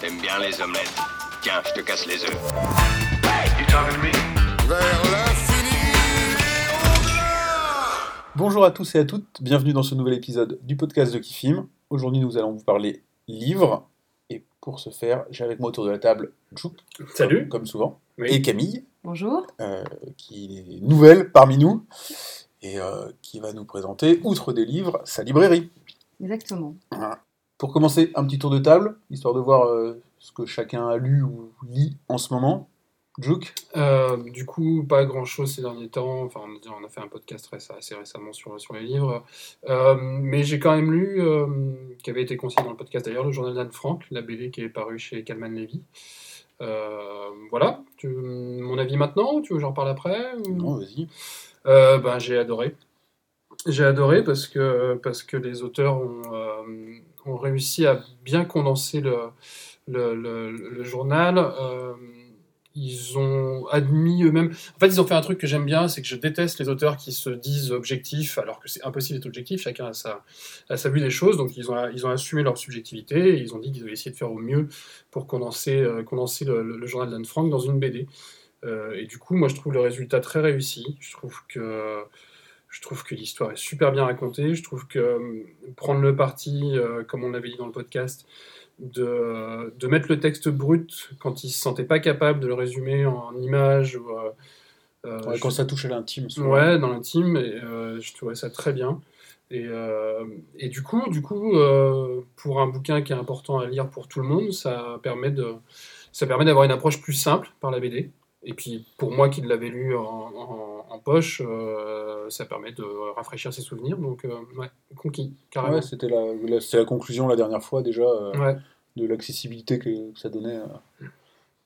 T'aimes bien les omelettes. Tiens, je te casse les œufs. Vers l'infini Bonjour à tous et à toutes, bienvenue dans ce nouvel épisode du podcast de Kifim. Aujourd'hui, nous allons vous parler livres. Et pour ce faire, j'ai avec moi autour de la table Jouk, Salut. comme souvent, Oui. et Camille, Bonjour. euh, qui est nouvelle parmi nous et euh, qui va nous présenter, outre des livres, sa librairie. Exactement. Pour commencer, un petit tour de table, histoire de voir euh, ce que chacun a lu ou lit en ce moment. Jouk, Euh, du coup, pas grand chose ces derniers temps. Enfin, on a- fait un podcast assez récemment sur, sur les livres. Euh, mais j'ai quand même lu, qui avait été conseillé dans le podcast d'ailleurs, le journal d'Anne Frank, la BD qui est parue chez Calman Levy. Voilà. Tu- mon avis maintenant Tu veux que j'en parle après non, vas-y. Ben, j'ai adoré. J'ai adoré parce que, parce que les auteurs ont, ont réussi à bien condenser le, journal. Euh, ils ont admis eux-mêmes. En fait, ils ont fait un truc que j'aime bien, c'est que je déteste les auteurs qui se disent objectifs alors que c'est impossible d'être objectif. Chacun a sa, vue des choses. Donc, ils ont, ils ont assumé leur subjectivité et ils ont dit qu'ils avaient essayé de faire au mieux pour condenser, euh, condenser le, le- le journal d'Anne Frank dans une BD. Euh, et du coup, moi, je trouve le résultat très réussi. Je trouve que je trouve que l'histoire est super bien racontée. Je trouve que euh, prendre le parti, euh, comme on l'avait dit dans le podcast, de, de mettre le texte brut quand ils se sentaient pas capables de le résumer en images ou euh, euh, je- quand ça touche à l'intime. Ouais, dans l'intime, et euh, je trouvais ça très bien. Et, euh, et du coup, du coup euh, pour un bouquin qui est important à lire pour tout le monde, ça permet de, ça permet d'avoir une approche plus simple par la BD. Et puis pour moi qui l'avais lu en, en- en poche, euh, ça permet de rafraîchir ses souvenirs. Donc, euh, ouais, conquis, carrément. Ouais, c'était la, la- c'était la conclusion la dernière fois déjà euh, Ouais. de l'accessibilité que ça donnait. euh.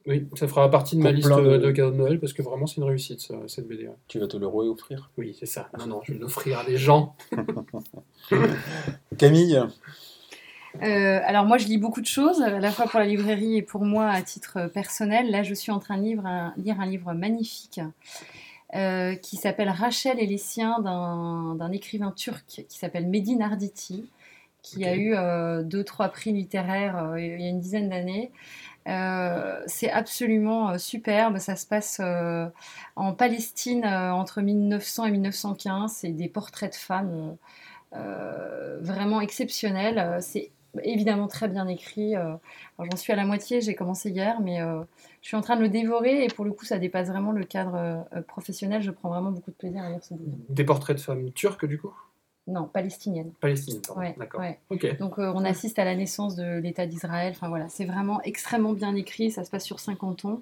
Oui, ça fera partie de ma liste de- de... cadeaux de Noël parce que vraiment c'est une réussite ce- cette BD. ouais. Tu vas te le offrir. Oui, c'est ça. Non, non, je vais l'offrir à des gens. Camille, Euh, alors moi, je lis beaucoup de choses, à la fois pour la librairie et pour moi à titre personnel. Là, je suis en train de lire un, lire un livre magnifique euh, qui s'appelle Rachel et les siens d'un écrivain turc qui s'appelle Medine Arditi, qui a eu euh, deux, trois prix littéraires euh, il y a une dizaine d'années. Euh, c'est absolument superbe. Ça se passe en Palestine entre 1900 et 1915. C'est des portraits de femmes vraiment exceptionnels. C'est évidemment très bien écrit. J'en suis à la moitié, j'ai commencé hier, mais je suis en train de le dévorer et pour le coup, ça dépasse vraiment le cadre euh, professionnel. Je prends vraiment beaucoup de plaisir à lire ce bouquin. Des portraits de femmes turques, du coup? Non, palestinienne. Palestiniennes. Ouais, D'accord. ouais. Donc euh, on assiste à la naissance de l'État d'Israël. Enfin voilà, c'est vraiment extrêmement bien écrit. Ça se passe sur 50 ans.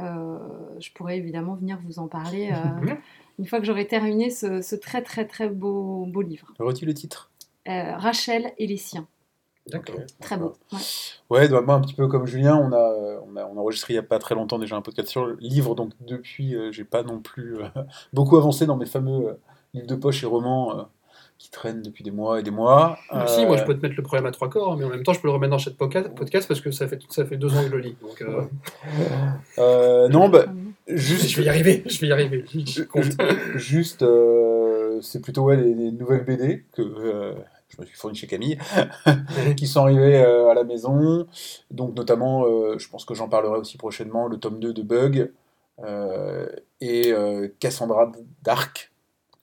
Euh, je pourrais évidemment venir vous en parler euh, une fois que j'aurai terminé ce, ce très très très beau, beau livre. redis le titre. Euh, Rachel et les siens. D'accord. Ok, Très beau. Ouais. Ouais, bah, moi un petit peu comme Julien, on a, on a, on a enregistré il n'y a pas très longtemps déjà un podcast sur le livre, donc depuis, euh, j'ai pas non plus euh, beaucoup avancé dans mes fameux euh, livres de poche et romans euh, qui traînent depuis des mois et des mois. Ah, Si, moi je Euh, peux te mettre le problème à trois corps, mais en même temps je peux le remettre dans poca- podcast parce que ça fait, ça fait deux ans que je le lis. Donc euh, euh, non, bah, juste. je vais y arriver, je vais y arriver. Juste, euh, c'est plutôt ouais, les, les nouvelles BD que euh, je me suis fourni chez Camille, qui sont arrivées euh, à la maison. Donc, notamment, euh, je pense que j'en parlerai aussi prochainement, le tome 2 de Bug euh, et euh, Cassandra Dark,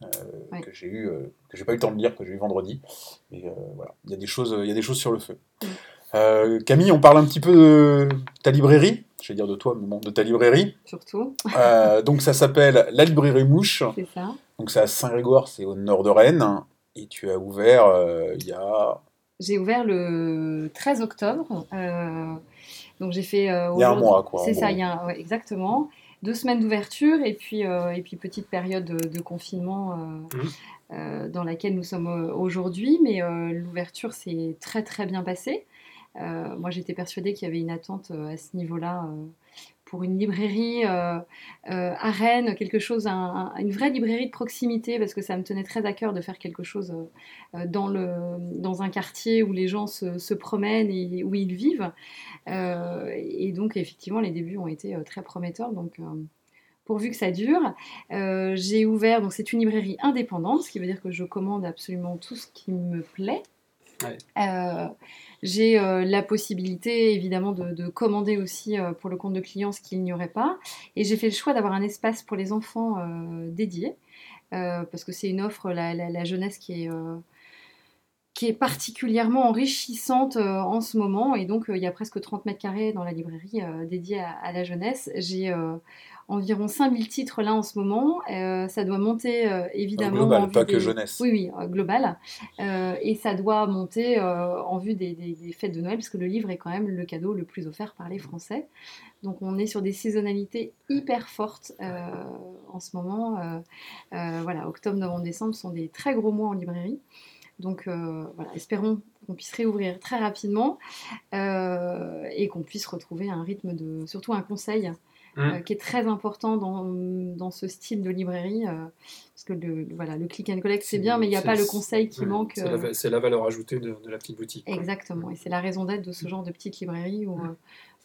euh, Ouais. que j'ai eu, euh, que j'ai pas eu le temps de lire, que j'ai eu vendredi. Et euh, voilà, il y a des choses, il y a des choses sur le feu. Mm. Euh, Camille, on parle un petit peu de ta librairie. Je vais dire de toi, mais bon, de ta librairie. Surtout, Euh, donc ça s'appelle La Librairie Mouche. c'est ça. Donc c'est à Saint-Grégoire, c'est au nord de Rennes. Et tu as ouvert euh, il y a... J'ai ouvert le 13 octobre. euh, donc j'ai fait. euh, Il y a un aujourd'hui- mois, quoi, C'est ça, il y a un- ouais, exactement. Deux semaines d'ouverture et puis, euh, et puis petite période de, de confinement euh, dans laquelle nous sommes aujourd'hui. Mais euh, l'ouverture s'est très très bien passée. Euh, moi j'étais persuadée qu'il y avait une attente euh, à ce niveau-là euh, pour une librairie euh, euh, à Rennes, quelque chose, un- un- une vraie librairie de proximité, parce que ça me tenait très à cœur de faire quelque chose euh, dans, un quartier où les gens se, promènent et où ils vivent. Et donc, effectivement, les débuts ont été très prometteurs. Donc, pourvu que ça dure, j'ai ouvert, donc c'est une librairie indépendante, ce qui veut dire que je commande absolument tout ce qui me plaît. Euh, j'ai euh, la possibilité évidemment de, de commander aussi euh, pour le compte de clients ce qu'il n'y aurait pas. Et j'ai fait le choix d'avoir un espace pour les enfants dédié, parce que c'est une offre, la, la- jeunesse, qui est, qui est particulièrement enrichissante en ce moment. Et donc, il y a presque 30 mètres carrés dans la librairie dédiée à, à la jeunesse. J'ai environ 5000 titres là en ce moment. Euh, ça doit monter euh, évidemment. en global, pas que jeunesse. Oui, oui, euh, global. Et ça doit monter en vue des, des- des fêtes de Noël, parce que le livre est quand même le cadeau le plus offert par les Français. Donc on est sur des saisonnalités hyper fortes en ce moment. Voilà, octobre, novembre, décembre sont des très gros mois en librairie. Donc voilà, espérons qu'on puisse réouvrir très rapidement et qu'on puisse retrouver un rythme de, surtout un conseil Mm. euh, qui est très important dans, dans ce style de librairie. euh, parce que le, voilà, le click and collect, c'est bien, mais il n'y a pas le conseil qui ouais, manque. C'est la, euh, c'est la valeur ajoutée de, de la petite boutique. quoi. Exactement, et c'est la raison d'être de ce genre de petite librairie où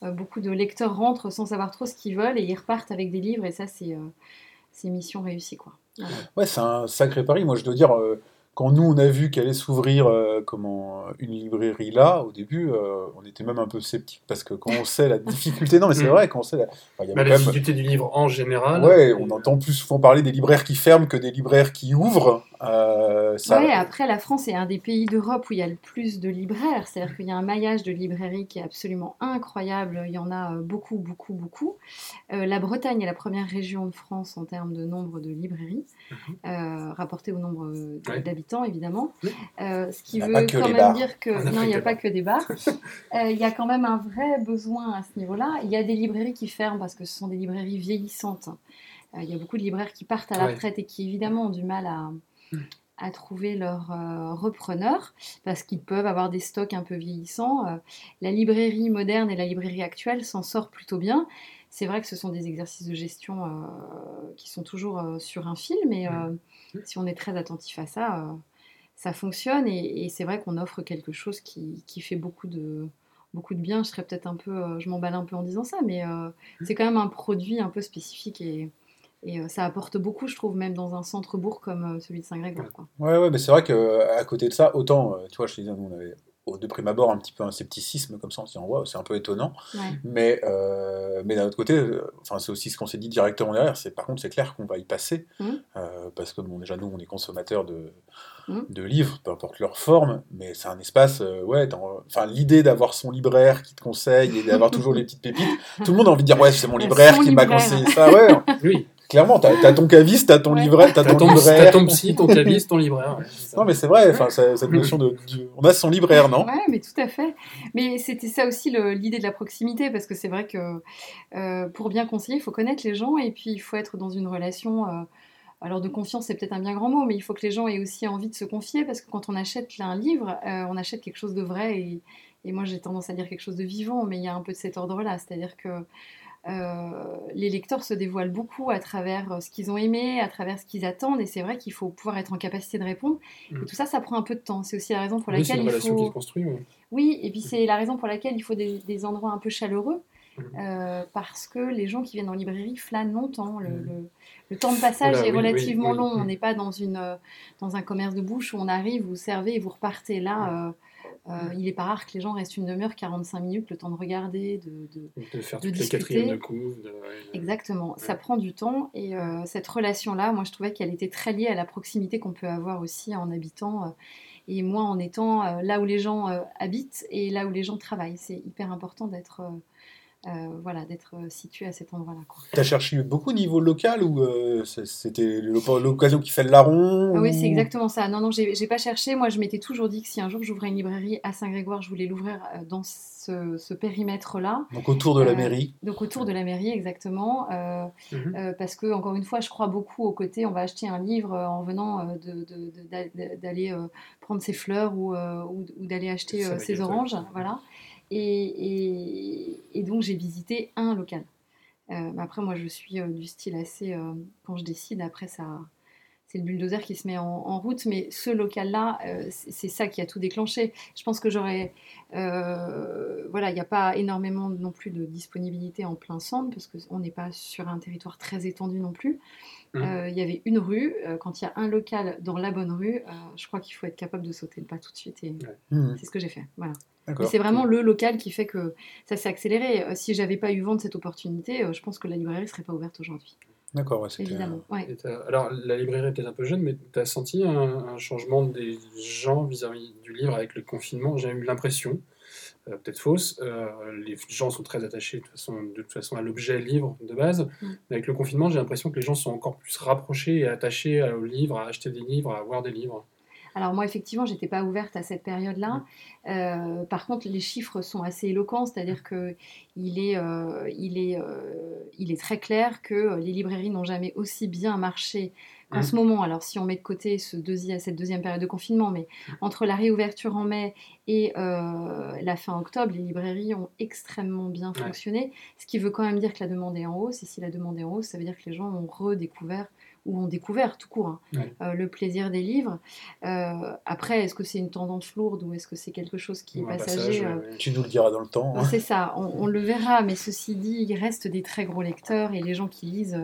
beaucoup de lecteurs rentrent sans savoir trop ce qu'ils veulent et ils repartent avec des livres, et ça, c'est euh, mission réussie. Quoi. Ouais, c'est un sacré pari. Moi, je dois dire, euh, quand nous, on a vu qu'elle allait s'ouvrir euh, comment, une librairie là, au début, euh, on était même un peu sceptique parce que quand on sait la difficulté, non, mais c'est Mm. vrai, quand on sait la. enfin, y Bah, quand la même- difficulté du livre en général. Ouais, on entend plus souvent parler des libraires qui ferment que des libraires qui ouvrent. Euh, ça... Ouais, après, la France est un des pays d'Europe où il y a le plus de libraires. C'est-à-dire qu'il y a un maillage de librairies qui est absolument incroyable. Il y en a euh, beaucoup, beaucoup, beaucoup. Euh, la Bretagne est la première région de France en termes de nombre de librairies, euh, rapporté au nombre euh, d'habitants, évidemment. Oui. Ce qui veut quand même bars. dire que... Non, il n'y a pas bars. que des bars. Il y a quand même un vrai besoin à ce niveau-là. Il y a des librairies qui ferment parce que ce sont des librairies vieillissantes. Il y a beaucoup de libraires qui partent à la Ouais. retraite et qui, évidemment, ont du mal à à trouver leur euh, repreneur parce qu'ils peuvent avoir des stocks un peu vieillissants. Euh, la librairie moderne et la librairie actuelle s'en sortent plutôt bien. C'est vrai que ce sont des exercices de gestion euh, qui sont toujours euh, sur un fil, mais si on est très attentif à ça, ça fonctionne et, et c'est vrai qu'on offre quelque chose qui, qui fait beaucoup de beaucoup de bien. Je serais peut-être un peu, je m'emballe un peu en disant ça, mais euh, c'est quand même un produit un peu spécifique et, et euh, ça apporte beaucoup, je trouve, même dans un centre-bourg comme euh, celui de Saint-Grégoire. quoi. Ouais, ouais, mais c'est vrai qu'à côté de ça, autant, euh, tu vois, je te disais, nous, on avait de prime abord un petit peu un scepticisme comme ça, en se disant, waouh, c'est un peu étonnant. Ouais. Mais, euh, mais d'un autre côté, euh, enfin, c'est aussi ce qu'on s'est dit directement derrière, c'est par contre, c'est clair qu'on va y passer, euh, parce que bon, déjà, nous, on est consommateurs de, Mhm. de livres, peu importe leur forme, mais c'est un espace, euh, ouais, enfin, l'idée d'avoir son libraire qui te conseille et d'avoir toujours les petites pépites, tout le monde a envie de dire, ouais, c'est mon Son libraire qui m'a conseillé ça, ouais, Oui, clairement, t'as as ton caviste, t'as ton Ouais. livret, t'as t'as ton ton, t'as libraire. ton psy, ton caviste, ton libraire. ouais. Non, mais c'est vrai, enfin, cette notion de, on a son libraire, non? Ouais, mais tout à fait. Mais c'était ça aussi l'idée de la proximité, parce que c'est vrai que euh, pour bien conseiller, il faut connaître les gens et puis il faut être dans une relation. euh, alors de confiance, c'est peut-être un bien grand mot, mais il faut que les gens aient aussi envie de se confier, parce que quand on achète un livre, euh, on achète quelque chose de vrai. Et, et moi, j'ai tendance à dire quelque chose de vivant, mais il y a un peu de cet ordre-là, c'est-à-dire que euh, les lecteurs se dévoilent beaucoup à travers euh, ce qu'ils ont aimé, à travers ce qu'ils attendent, et c'est vrai qu'il faut pouvoir être en capacité de répondre. Mm. Et tout ça, ça prend un peu de temps. C'est aussi la raison pour Oui, laquelle une il qui faut. se construit. oui. Oui, et puis c'est la raison pour laquelle il faut des, des endroits un peu chaleureux, Mhm. euh, parce que les gens qui viennent en librairie flânent longtemps. Le, le- le temps de passage est oui, relativement oui, oui. long. On n'est pas dans, une, dans un commerce de bouche où on arrive, vous servez et vous repartez. Là, euh, euh, il n'est pas rare que les gens restent une demi-heure, 45 minutes, le temps de regarder, de, de- De faire De toutes les discuter. quatrièmes de couve. de- ouais, de- Exactement, ça prend du temps et euh, cette relation-là, moi je trouvais qu'elle était très liée à la proximité qu'on peut avoir aussi en habitant euh, et moi en étant là où les gens habitent et là où les gens travaillent. C'est hyper important d'être voilà, d'être euh, situé à cet endroit-là. quoi. T'as cherché beaucoup au niveau local ou euh, c'était l'oc- l'occasion qui fait le larron Ah oui, ou- c'est exactement ça. Non, non, j'ai pas cherché. Moi, je m'étais toujours dit que si un jour j'ouvrais une librairie à Saint-Grégoire, je voulais l'ouvrir euh, dans ce, ce périmètre-là. Donc autour de la Euh, mairie. Donc autour de la mairie, exactement. Euh, Mhm. Euh, parce que, encore une fois, je crois beaucoup au côté on va acheter un livre euh, en venant euh, de- de- de- d'a- d'aller euh, prendre ses fleurs ou, euh, ou, ou d'aller acheter euh, ses oranges. Voilà. Et, donc, j'ai visité un local. Euh, après, moi, je suis euh, du style assez. euh, quand je décide, après, ça. c'est le bulldozer qui se met en, en route. Mais ce local-là, c'est ça qui a tout déclenché. Je pense que j'aurais. voilà, il n'y a pas énormément non plus de disponibilité en plein centre, parce qu'on n'est pas sur un territoire très étendu non plus. Mhm. Euh, Il y avait une rue. euh, quand il y a un local dans la bonne rue, euh, je crois qu'il faut être capable de sauter le pas tout de suite. Et Mhm. c'est ce que j'ai fait. Voilà. C'est vraiment le local qui fait que ça s'est accéléré. Euh, Si j'avais pas eu vent de cette opportunité, euh, je pense que la librairie serait pas ouverte aujourd'hui. D'accord, ouais. Évidemment. Ouais. Alors, la librairie est peut-être un peu jeune, mais tu as senti un, un changement des gens vis-à-vis du livre avec le confinement? J'ai eu l'impression, euh, peut-être fausse, euh, les gens sont très attachés de toute façon, de toute façon à l'objet livre de base. Mm. Mais avec le confinement, j'ai l'impression que les gens sont encore plus rapprochés et attachés au livre, à acheter des livres, à avoir des livres. Alors moi, effectivement, j'étais pas ouverte à cette période-là. Euh, par contre, les chiffres sont assez éloquents, c'est-à-dire que il est, il est, il est très clair que les librairies n'ont jamais aussi bien marché qu'en Mhm. ce moment. Alors, si on met de côté ce cette deuxième période de confinement, mais entre la réouverture en mai et euh, la fin octobre, les librairies ont extrêmement bien Ouais. fonctionné, ce qui veut quand même dire que la demande est en hausse. Et si la demande est en hausse, ça veut dire que les gens ont redécouvert ou ont découvert tout court hein, Ouais. euh, le plaisir des livres. Euh, après, est-ce que c'est une tendance lourde ou est-ce que c'est quelque chose qui est Ou passager passage, euh. Tu nous le diras dans le temps. hein. c'est ça, on, on le verra, mais ceci dit, il reste des très gros lecteurs et les gens qui lisent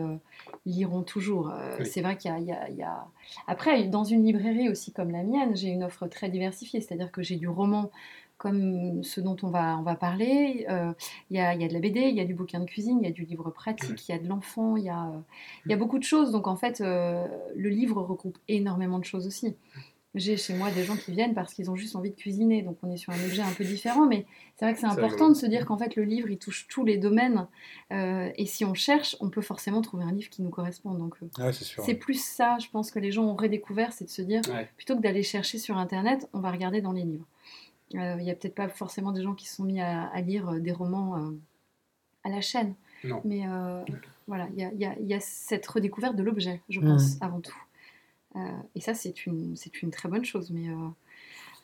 liront toujours. Oui. C'est vrai qu'il y, y a... Après, dans une librairie aussi comme la mienne, j'ai une offre très diversifiée, c'est-à-dire que j'ai du roman comme ce dont on va, on va parler. Euh, Il y, a, y a de la BD, il y a du bouquin de cuisine, il y a du livre pratique, il y a de l'enfant, il y a, euh, y a beaucoup de choses. Donc en fait, euh, le livre regroupe énormément de choses aussi. J'ai chez moi des gens qui viennent parce qu'ils ont juste envie de cuisiner, donc on est sur un objet un peu différent, mais c'est vrai que c'est important de se dire qu'en fait le livre il touche tous les domaines, euh, et si on cherche, on peut forcément trouver un livre qui nous correspond. Donc Ouais, c'est plus ça, je pense que les gens ont redécouvert, c'est de se dire Ouais. plutôt que d'aller chercher sur internet, on va regarder dans les livres. Euh, Il y a peut-être pas forcément des gens qui se sont mis à, à lire euh, des romans euh, à la chaîne, Non. mais euh, voilà, il y a, il y a- il y a cette redécouverte de l'objet, je Mhm. pense, avant tout. Euh, et ça, c'est une, c'est une très bonne chose. Mais euh,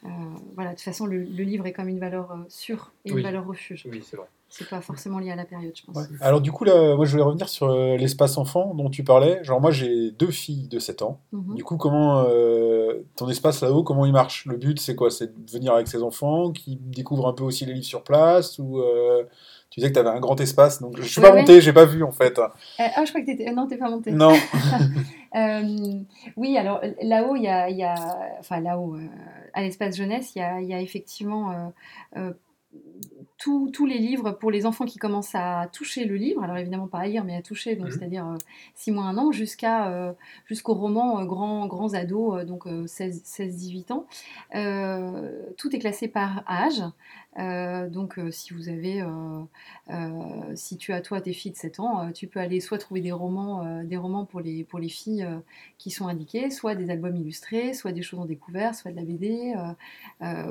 euh, voilà, de toute façon, le, le livre est comme une valeur sûre et Oui. une valeur refuge. Oui, c'est vrai. C'est pas forcément lié à la période, je pense. Ouais. Alors du coup, là, moi je voulais revenir sur euh, l'espace enfant dont tu parlais. Genre moi j'ai deux filles de 7 ans. Mhm. Du coup, comment euh, ton espace là-haut, comment il marche? Le but c'est quoi? C'est de venir avec ses enfants qui découvrent un peu aussi les livres sur place ou euh, tu disais que tu avais un grand espace, donc je suis Ouais, pas ouais. monté, j'ai pas vu en fait. Euh, ah, je crois que t'étais... Non, t'es pas monté. Non. Oui, alors là-haut, il y a, il y a- enfin là-haut, à l'espace jeunesse, il y y a effectivement tous tous les livres pour les enfants qui commencent à toucher le livre, alors évidemment pas à lire, mais à toucher, donc Mhm. c'est-à-dire 6 mois, 1 an, jusqu'à euh, jusqu'au roman euh, grand, grands ados, euh, donc 16-18 ans. Euh, tout est classé par âge. Euh, donc euh, si vous avez, euh, si tu as toi tes filles de 7 ans, tu peux aller soit trouver des romans, des romans pour les, pour les filles qui sont indiqués, soit des albums illustrés, soit des choses en découvert, soit de la BD.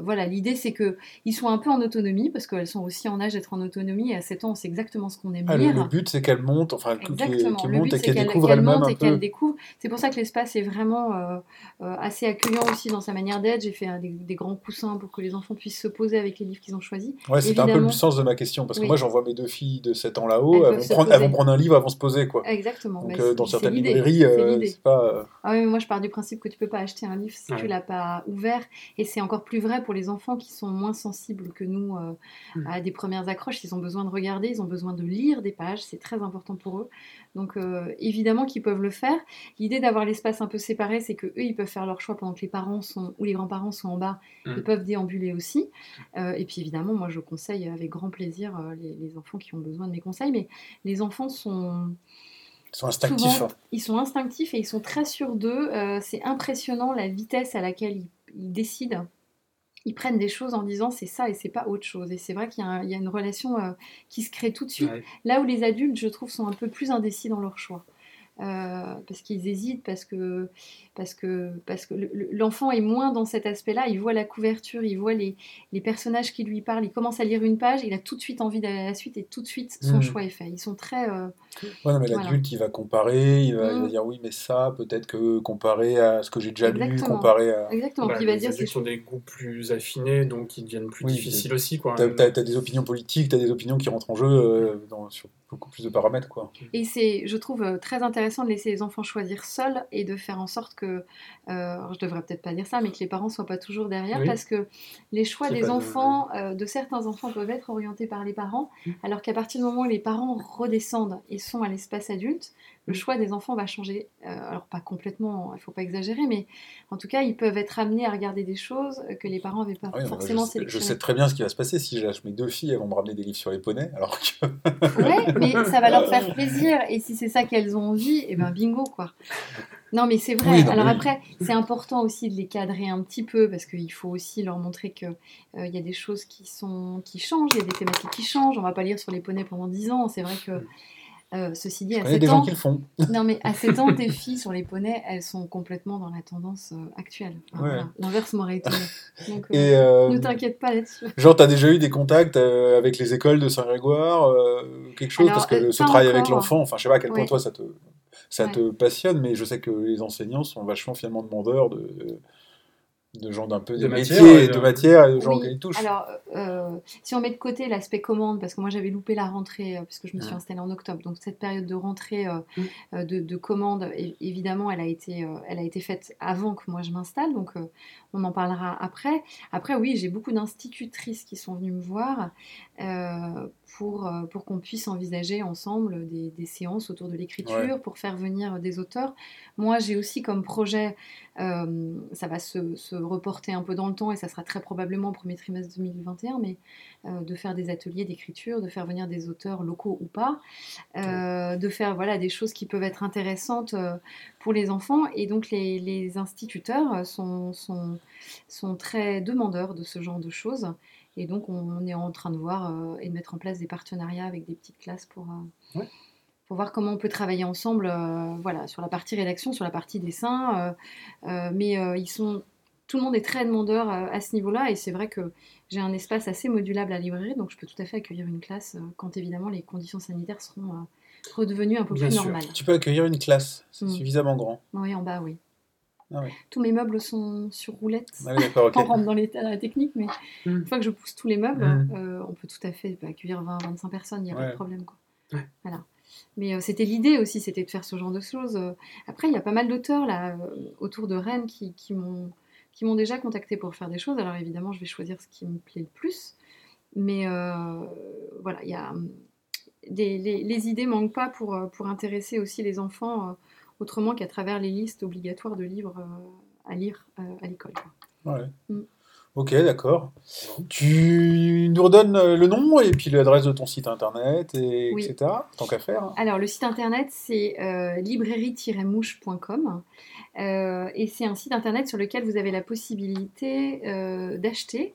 voilà, l'idée c'est que ils soient un peu en autonomie parce qu'elles sont aussi en âge d'être en autonomie. Et à 7 ans, sait exactement ce qu'on aime Ah, le, lire. le but c'est qu'elles montent, enfin qu'elles montent et c'est qu'elles qu'elle découvrent elles-mêmes peu. découvre. C'est pour ça que l'espace est vraiment assez accueillant aussi dans sa manière d'être. J'ai fait des, des grands coussins pour que les enfants puissent se poser avec les livres qu'ils ont choisis. Ouais, c'était un peu le sens de ma question parce que Oui. moi j'envoie mes deux filles de 7 ans là-haut, Elles vont prendre, elles vont prendre un livre, elles vont se poser quoi. Exactement. Donc euh, dans certaines librairies, c'est euh, c'est pas. euh, Ah oui, mais moi je pars du principe que tu peux pas acheter un livre si Ouais. tu l'as pas ouvert. Et c'est encore plus vrai pour les enfants qui sont moins sensibles que nous euh, Mm. à des premières accroches. Ils ont besoin de regarder, ils ont besoin de lire des pages. C'est très important pour eux. Donc euh, évidemment qu'ils peuvent le faire. L'idée d'avoir l'espace un peu séparé, c'est que eux ils peuvent faire leur choix pendant que les parents sont ou les grands-parents sont en bas. Mm. Ils peuvent déambuler aussi. Euh, et puis évidemment, moi je conseille avec grand plaisir euh, les, les enfants qui ont besoin de mes conseils. Mais les enfants sont Ils sont instinctifs. Souvent, hein. ils sont instinctifs et ils sont très sûrs d'eux. Euh, c'est impressionnant la vitesse à laquelle ils, ils décident. Ils prennent des choses en disant c'est ça et c'est pas autre chose. Et c'est vrai qu'il y, a y une relation euh, qui se crée tout de suite. Ouais. Là où les adultes, je trouve, sont un peu plus indécis dans leur choix. Euh, parce qu'ils hésitent, parce que, parce que, parce que le- le- l'enfant est moins dans cet aspect-là. Il voit la couverture, il voit les, les personnages qui lui parlent, il commence à lire une page, il a tout de suite envie d'aller à la suite et tout de suite son Mhm. choix est fait. Ils sont très. euh, Ouais, non, mais Voilà. l'adulte, il va comparer, il va, il va Mm. dire oui, mais ça, peut-être que comparé à ce que j'ai déjà lu, comparé à. exactement. Bah, Puis il va les dire c'est adultes ont des goûts plus affinés, donc ils deviennent plus Oui, difficiles aussi. Quoi. T'as as, des opinions politiques, t'as des opinions qui rentrent en jeu euh, dans- sur beaucoup plus de paramètres, quoi. Et c'est, je trouve, euh, très intéressant de laisser les enfants choisir seuls et de faire en sorte que, euh, je devrais peut-être pas dire ça, mais que les parents soient pas toujours derrière, Oui. parce que les choix des de- enfants, euh, de certains enfants peuvent être orientés par les parents, Mm. alors qu'à partir du moment où les parents redescendent et sont à l'espace adulte, le choix des enfants va changer. Euh, alors pas complètement, il faut pas exagérer, mais en tout cas, ils peuvent être amenés à regarder des choses que les parents n'avaient pas oui, forcément je, sais, je sélectionnées. sais très bien ce qui va se passer si j'achète mes deux filles, elles vont me ramener des livres sur les poneys, alors que Ouais, mais ça va leur faire plaisir. Et si c'est ça qu'elles ont envie, et ben bingo, quoi. Non, mais c'est vrai. Oui, non, Alors oui. après, c'est important aussi de les cadrer un petit peu parce qu'il faut aussi leur montrer que euh, y a des choses qui sont qui changent, il y a des thématiques qui changent. On va pas lire sur les poneys pendant 10 ans. C'est vrai que euh, ceci dit, à connais 7 des gens ans, qui le font. non mais à 7 ans, tes filles sur les poneys, elles sont complètement dans la tendance euh, actuelle. Enfin, Ouais. voilà. L'inverse m'aurait étonné. Donc, euh, Et ne t'inquiète pas là-dessus. genre, t'as déjà eu des contacts avec les écoles de Saint-Grégoire, quelque chose, Alors, parce que ce travail avec l'enfant, enfin, je sais pas à quel point toi ça te ça Ouais. te passionne, mais je sais que les enseignants sont vachement finalement demandeurs de, de, gens d'un peu De métiers, et de matière et de gens Oui, qui les touchent. Alors, euh, si on met de côté l'aspect commande, parce que moi j'avais loupé la rentrée, euh, puisque je me suis installée en octobre, donc cette période de rentrée euh, Mm. de, de commande, évidemment, elle a, été, euh, elle a été faite avant que moi je m'installe, donc euh, on en parlera après. Après, oui, j'ai beaucoup d'institutrices qui sont venues me voir euh, pour, euh, pour qu'on puisse envisager ensemble des, des séances autour de l'écriture, Ouais. pour faire venir des auteurs. Moi, j'ai aussi comme projet, euh, ça va se, se reporter un peu dans le temps et ça sera très probablement au premier trimestre 2021, mais euh, de faire des ateliers d'écriture, de faire venir des auteurs locaux ou pas, euh, de faire voilà, des choses qui peuvent être intéressantes pour les enfants. Et donc les, les instituteurs sont, sont, sont très demandeurs de ce genre de choses. Et donc on, est en train de voir euh, et de mettre en place des partenariats avec des petites classes pour... euh, Ouais. pour voir comment on peut travailler ensemble euh, voilà, sur la partie rédaction, sur la partie dessin. mais ils sont, tout le monde est très demandeur à ce niveau-là. Et c'est vrai que j'ai un espace assez modulable à la librairie, donc je peux tout à fait accueillir une classe quand évidemment les conditions sanitaires seront redevenues un peu Bien plus sûr. normales. Tu peux accueillir une classe, c'est Mm. suffisamment grand. Oui, en bas, oui. Ah oui. Tous mes meubles sont sur roulettes. Ah oui, d'accord, ok. On rentre dans les- dans la technique, mais Mm. une fois que je pousse tous les meubles, Mm. euh, on peut tout à fait bah, accueillir 20-25 personnes, il n'y a pas de problème. Quoi. Ouais. Voilà. Mais euh, c'était l'idée aussi, c'était de faire ce genre de choses. Euh, Après, il y a pas mal d'auteurs là autour de Rennes qui, qui m'ont qui m'ont déjà contacté pour faire des choses. Alors évidemment, je vais choisir ce qui me plaît le plus. Mais euh, voilà, il y a hum, des, les, les idées manquent pas pour, pour intéresser aussi les enfants euh, autrement qu'à travers les listes obligatoires de livres euh, à lire euh, à l'école. Ouais. Mm. Ok, d'accord. Tu nous redonnes euh, le nom et puis l'adresse de ton site internet, et Oui. etc. Tant qu'à faire. Alors, le site internet, c'est euh, librairie-mouche.com. Euh, et c'est un site internet sur lequel vous avez la possibilité euh, d'acheter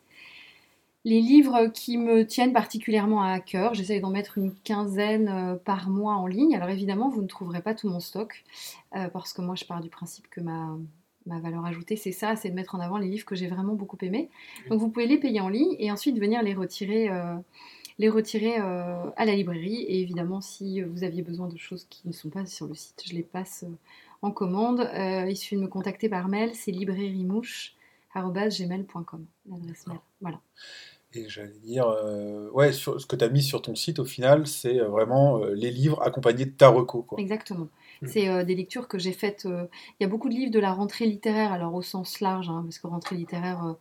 les livres qui me tiennent particulièrement à cœur. J'essaye d'en mettre une quinzaine euh, par mois en ligne. Alors, évidemment, vous ne trouverez pas tout mon stock euh, parce que moi, je pars du principe que ma. Ma valeur ajoutée, c'est ça, c'est de mettre en avant les livres que j'ai vraiment beaucoup aimés. Donc vous pouvez les payer en ligne et ensuite venir les retirer euh, les retirer euh, à la librairie. Et évidemment, si vous aviez besoin de choses qui ne sont pas sur le site, je les passe en commande. Euh, il suffit de me contacter par mail, c'est librairiemouche.gmail.com, l'adresse mail. Voilà. Et j'allais dire, euh, ouais, sur, ce que tu as mis sur ton site au final, c'est euh, vraiment euh, les livres accompagnés de ta reco. Quoi. Exactement. Mm. C'est euh, des lectures que j'ai faites. Il y a beaucoup de livres de la rentrée littéraire, alors au sens large, hein, parce que rentrée littéraire,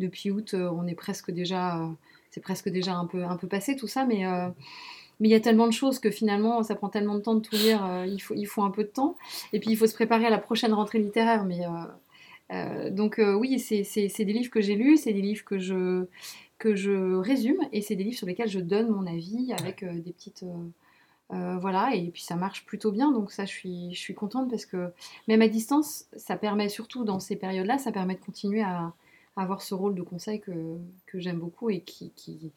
depuis août, on est presque déjà. c'est presque déjà un peu, un peu passé tout ça, mais. mais il y a tellement de choses que finalement, ça prend tellement de temps de tout lire, il, faut, il faut un peu de temps. Et puis, il faut se préparer à la prochaine rentrée littéraire. Mais, euh, donc, euh, oui, c'est des livres que j'ai lus, c'est des livres que je, que je résume, et c'est des livres sur lesquels je donne mon avis avec euh, des petites. voilà, et puis ça marche plutôt bien, donc ça, je suis, je suis contente parce que même à distance, ça permet surtout dans ces périodes-là, ça permet de continuer à, à avoir ce rôle de conseil que, que j'aime beaucoup et qui, qui,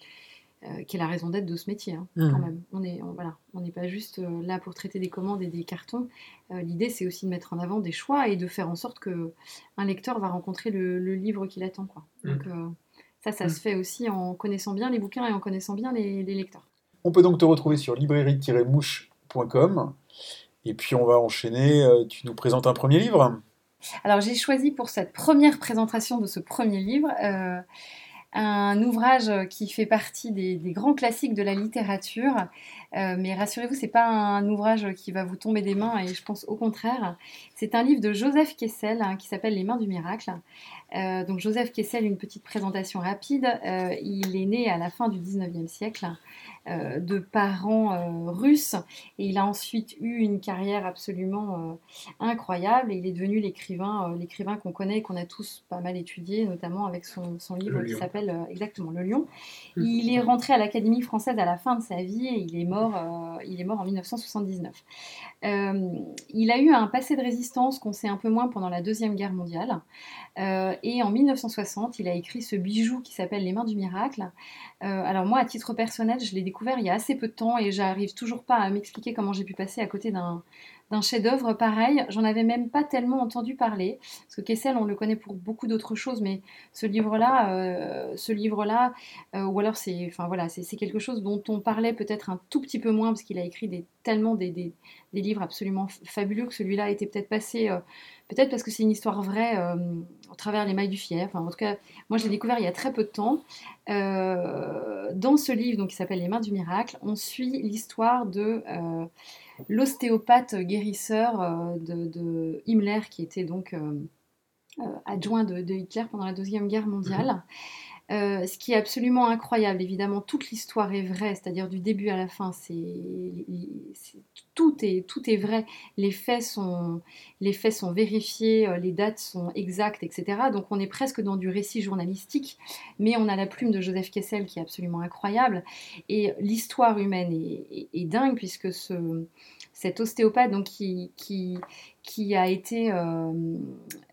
euh, qui est la raison d'être de ce métier, hein, Mhm. quand même. On est, on- voilà, on n'est pas juste euh, là pour traiter des commandes et des cartons. Euh, L'idée, c'est aussi de mettre en avant des choix et de faire en sorte que un lecteur va rencontrer le, le livre qu'il attend. Quoi. Donc euh, ça, ça Mhm. se fait aussi en connaissant bien les bouquins et en connaissant bien les, les lecteurs. On peut donc te retrouver sur librairie-mouche.com. Et puis on va enchaîner. euh, tu nous présentes un premier livre? Alors j'ai choisi pour cette première présentation de ce premier livre euh, un ouvrage qui fait partie des, grands classiques de la littérature. Euh, mais rassurez-vous, c'est pas un ouvrage qui va vous tomber des mains, et je pense au contraire. C'est un livre de Joseph Kessel hein, qui s'appelle Les mains du miracle. Euh, donc Joseph Kessel, une petite présentation rapide. Euh, il est né à la fin du 19e siècle euh, de parents russes et il a ensuite eu une carrière absolument incroyable et il est devenu l'écrivain l'écrivain qu'on connaît et qu'on a tous pas mal étudié notamment avec son, son livre qui s'appelle exactement Le Lion. Mm. Il est rentré à l'Académie française à la fin de sa vie et il est mort, il est mort en 1979. Euh, il a eu un passé de résistance qu'on sait un peu moins pendant la Deuxième Guerre mondiale. Euh, et en 1960, il a écrit ce bijou qui s'appelle Les mains du miracle. Euh, alors moi, à titre personnel, je l'ai découvert il y a assez peu de temps et j'arrive toujours pas à m'expliquer comment j'ai pu passer à côté d'un chef-d'œuvre pareil. J'en avais même pas tellement entendu parler parce que Kessel, on le connaît pour beaucoup d'autres choses, mais ce livre-là, euh, ce livre-là, ou alors c'est, enfin voilà, c'est quelque chose dont on parlait peut-être un tout petit peu moins parce qu'il a écrit tellement des, des- livres absolument fabuleux que celui-là était peut-être passé, peut-être parce que c'est une histoire vraie euh, au travers les mailles du fier. Enfin, en tout cas, moi je l'ai découvert il y a très peu de temps. Euh, dans ce livre, donc qui s'appelle Les mains du miracle, on suit l'histoire de euh, l'ostéopathe guérisseur de, Himmler, qui était donc adjoint de, de Hitler pendant la Deuxième Guerre mondiale. Euh, ce qui est absolument incroyable, évidemment, toute l'histoire est vraie, c'est-à-dire du début à la fin, c'est, tout, est, vrai. Les faits sont, vérifiés, euh, les dates sont exactes, etc. Donc on est presque dans du récit journalistique, mais on a la plume de Joseph Kessel qui est absolument incroyable. Et l'histoire humaine est dingue, puisque ce, cet ostéopathe donc, qui, qui, qui a été euh,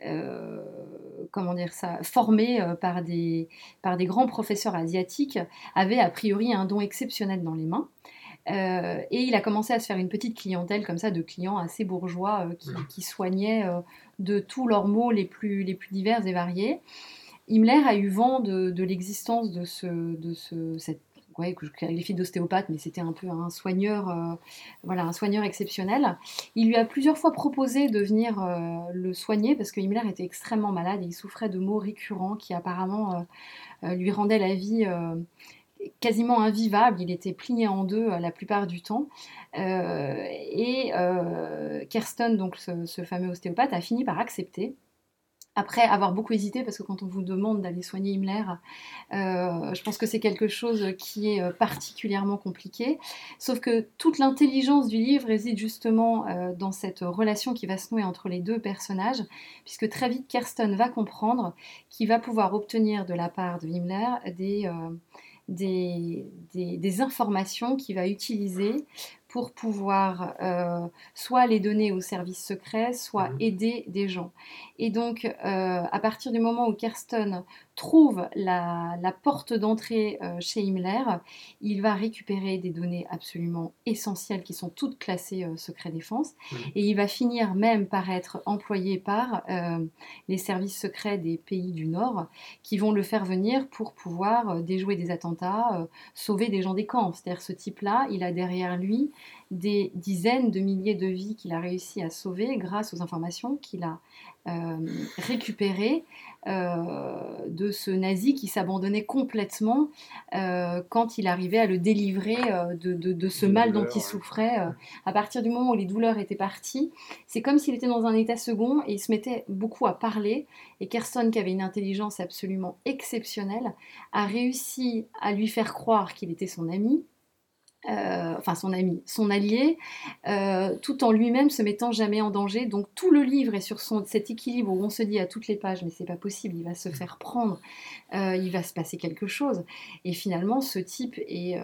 euh, comment dire ça, formé euh, par des, par des grands professeurs asiatiques, avait a priori un don exceptionnel dans les mains. Euh, et il a commencé à se faire une petite clientèle comme ça de clients assez bourgeois euh, qui, qui soignaient de tous leurs maux les plus, les plus divers et variés. Himmler a eu vent de, de l'existence de, ce, de ce, cette ouais, que je qualifie d'ostéopathe, mais c'était un peu un soigneur, euh, voilà, un soigneur exceptionnel. Il lui a plusieurs fois proposé de venir euh, le soigner parce que Himmler était extrêmement malade et il souffrait de maux récurrents qui apparemment euh, lui rendaient la vie quasiment invivable. Il était plié en deux la plupart du temps. Et euh, Kersten, donc ce fameux ostéopathe, a fini par accepter après avoir beaucoup hésité, parce que quand on vous demande d'aller soigner Himmler, euh, je pense que c'est quelque chose qui est euh, particulièrement compliqué. Sauf que toute l'intelligence du livre réside justement euh, dans cette relation qui va se nouer entre les deux personnages, puisque très vite Kersten va comprendre qu'il va pouvoir obtenir de la part de Himmler des, des informations qu'il va utiliser pour pouvoir euh, soit les donner aux services secrets, soit Mhm. aider des gens. Et donc, euh, à partir du moment où Kersten trouve la, la porte d'entrée euh, chez Himmler, il va récupérer des données absolument essentielles qui sont toutes classées euh, secret défense. Et il va finir même par être employé par euh, les services secrets des pays du Nord qui vont le faire venir pour pouvoir déjouer des attentats, sauver des gens des camps. C'est-à-dire ce type-là, il a derrière lui des dizaines de milliers de vies qu'il a réussi à sauver grâce aux informations qu'il a euh, récupérées euh, de ce nazi qui s'abandonnait complètement euh, quand il arrivait à le délivrer de, de- de ce mal dont il souffrait. à partir du moment où les douleurs étaient parties, c'est comme s'il était dans un état second et il se mettait beaucoup à parler. Et Kersten, qui avait une intelligence absolument exceptionnelle, a réussi à lui faire croire qu'il était son ami, euh, enfin son ami, son allié, euh, tout en lui-même se mettant jamais en danger. Donc tout le livre est sur cet équilibre où on se dit à toutes les pages, mais c'est pas possible, il va se faire prendre, euh, il va se passer quelque chose. Et finalement, ce type est,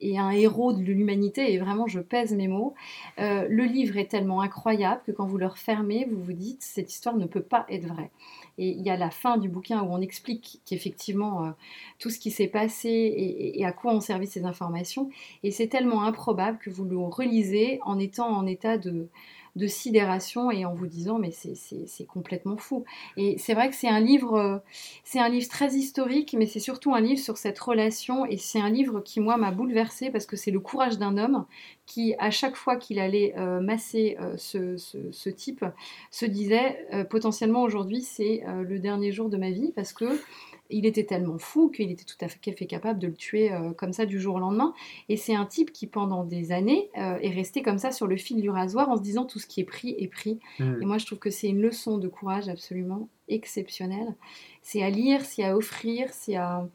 est un héros de l'humanité, et vraiment, je pèse mes mots. Euh, le livre est tellement incroyable que quand vous le refermez, vous vous dites, cette histoire ne peut pas être vraie. Et il y a la fin du bouquin où on explique qu'effectivement, euh, tout ce qui s'est passé et, et à quoi ont servi ces informations. Et c'est tellement improbable que vous le relisez en étant en état de, de sidération et en vous disant mais c'est- complètement fou. Et c'est vrai que c'est un livre, euh, c'est un livre très historique, mais c'est surtout un livre sur cette relation et c'est un livre qui moi m'a bouleversée parce que c'est le courage d'un homme qui à chaque fois qu'il allait euh, masser euh, ce, type se disait potentiellement aujourd'hui c'est le dernier jour de ma vie parce que il était tellement fou qu'il était tout à fait capable de le tuer euh, comme ça du jour au lendemain. Et c'est un type qui, pendant des années, euh, est resté comme ça sur le fil du rasoir en se disant tout ce qui est pris est pris. Hmm. Et moi, je trouve que c'est une leçon de courage absolument exceptionnelle. C'est à lire, c'est à offrir, c'est à...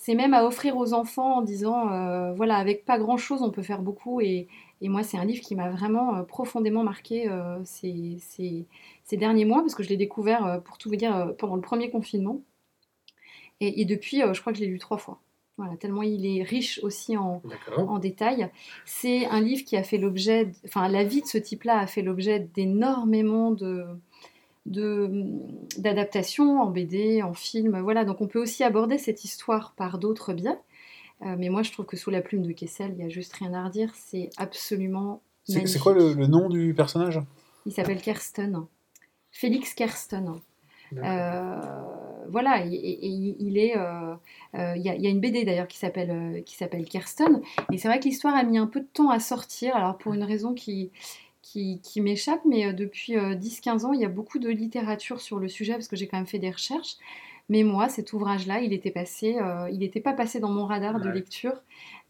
C'est même à offrir aux enfants en disant, euh, voilà, avec pas grand-chose, on peut faire beaucoup. Et, et moi, c'est un livre qui m'a vraiment profondément marqué ces, ces- ces derniers mois, parce que je l'ai découvert, pour tout vous dire, pendant le premier confinement. Et, et depuis, euh, je crois que je l'ai lu trois fois. Voilà, tellement il est riche aussi en, en détail. C'est un livre qui a fait l'objet, enfin la vie de ce type-là a fait l'objet d'énormément de de- d'adaptations en BD, en film. Voilà, donc on peut aussi aborder cette histoire par d'autres biais. Euh, mais moi, je trouve que sous la plume de Kessel, il y a juste rien à redire. C'est absolument C'est quoi le, le nom du personnage? Il s'appelle Kersten. Félix Kersten. Euh, voilà, et, et- et il est. euh, euh, Il y, a- il y a une BD d'ailleurs qui s'appelle euh, qui s'appelle Kirsten, et c'est vrai que l'histoire a mis un peu de temps à sortir, alors pour une raison qui qui, qui m'échappe, mais euh, depuis euh, 10-15 ans, il y a beaucoup de littérature sur le sujet parce que j'ai quand même fait des recherches. Mais moi, cet ouvrage-là, il était passé, euh, il n'était pas passé dans mon radar de lecture.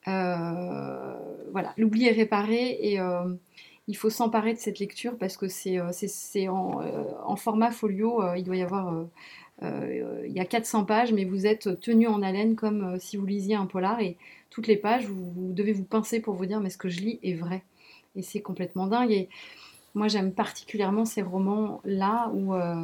Euh, voilà, l'oubli est réparé et euh, il faut s'emparer de cette lecture parce que c'est euh, en, euh, en format folio, euh, il doit y avoir, euh, euh, il y a 400 pages, mais vous êtes tenu en haleine comme euh, si vous lisiez un polar et toutes les pages, vous, vous devez vous pincer pour vous dire mais ce que je lis est vrai. Et c'est complètement dingue. Et moi, j'aime particulièrement ces romans-là où euh,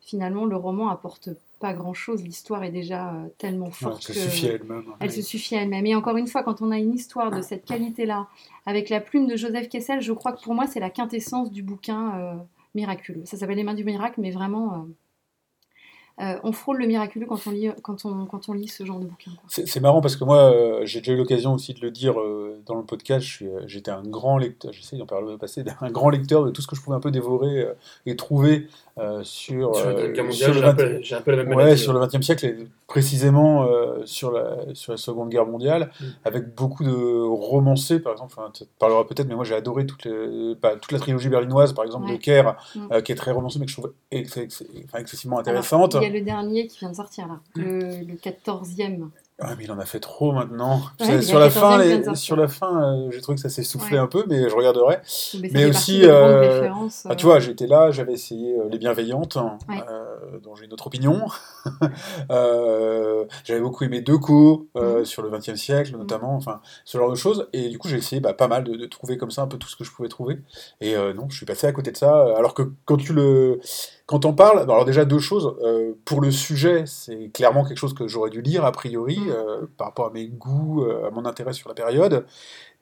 finalement le roman apporte pas grand-chose, l'histoire est déjà euh, tellement Ouais, forte que... suffit elle-même. Elle se suffit à elle-même. Et encore une fois, quand on a une histoire de cette qualité-là, avec la plume de Joseph Kessel, je crois que pour moi, c'est la quintessence du bouquin euh, miraculeux. Ça s'appelle Les mains du miracle, mais vraiment, euh, euh, on frôle le miraculeux quand on lit, quand on, quand on lit ce genre de bouquin. C'est marrant parce que moi, euh, j'ai déjà eu l'occasion aussi de le dire euh, dans le podcast. J'étais un grand lecteur, j'essaie d'en parler au passé, un grand lecteur de tout ce que je pouvais un peu dévorer euh, et trouver euh, sur, Sur la Deuxième Guerre sur mondiale, le j'ai un 20 peu- j'ai un peu la même Ouais, maladie. sur le XXe siècle et précisément euh, sur, la, sur la Seconde Guerre mondiale, Mm. avec beaucoup de romancés, par exemple. Enfin, tu parleras peut-être, mais moi j'ai adoré toute, les- toute la trilogie berlinoise, par exemple, de. Kerr, Mm. euh, qui est très romancée, mais que je trouve ex- ex- enfin, excessivement Alors, intéressante. il y a le dernier qui vient de sortir là, le, le 14e. Ah, mais il en a fait trop maintenant. Ouais, sur, la 14e fin, les- sur la fin, euh, j'ai trouvé que ça s'est soufflé Ouais. un peu, mais je regarderai. Mais, aussi, euh, Ah, tu euh, vois, j'étais là, j'avais essayé euh, Les Bienveillantes, Ouais. euh, dont j'ai une autre opinion. Euh, j'avais beaucoup aimé Decaux euh, Mhm. sur le XXe siècle, notamment, enfin, ce genre de choses. Et du coup, j'ai essayé bah, pas mal de, de trouver comme ça un peu tout ce que je pouvais trouver. Et euh, non, je suis passé à côté de ça. Alors que quand tu le. Quand on parle, alors déjà deux choses. Euh, pour le sujet, c'est clairement quelque chose que j'aurais dû lire a priori Mhm. euh, par rapport à mes goûts, euh, à mon intérêt sur la période.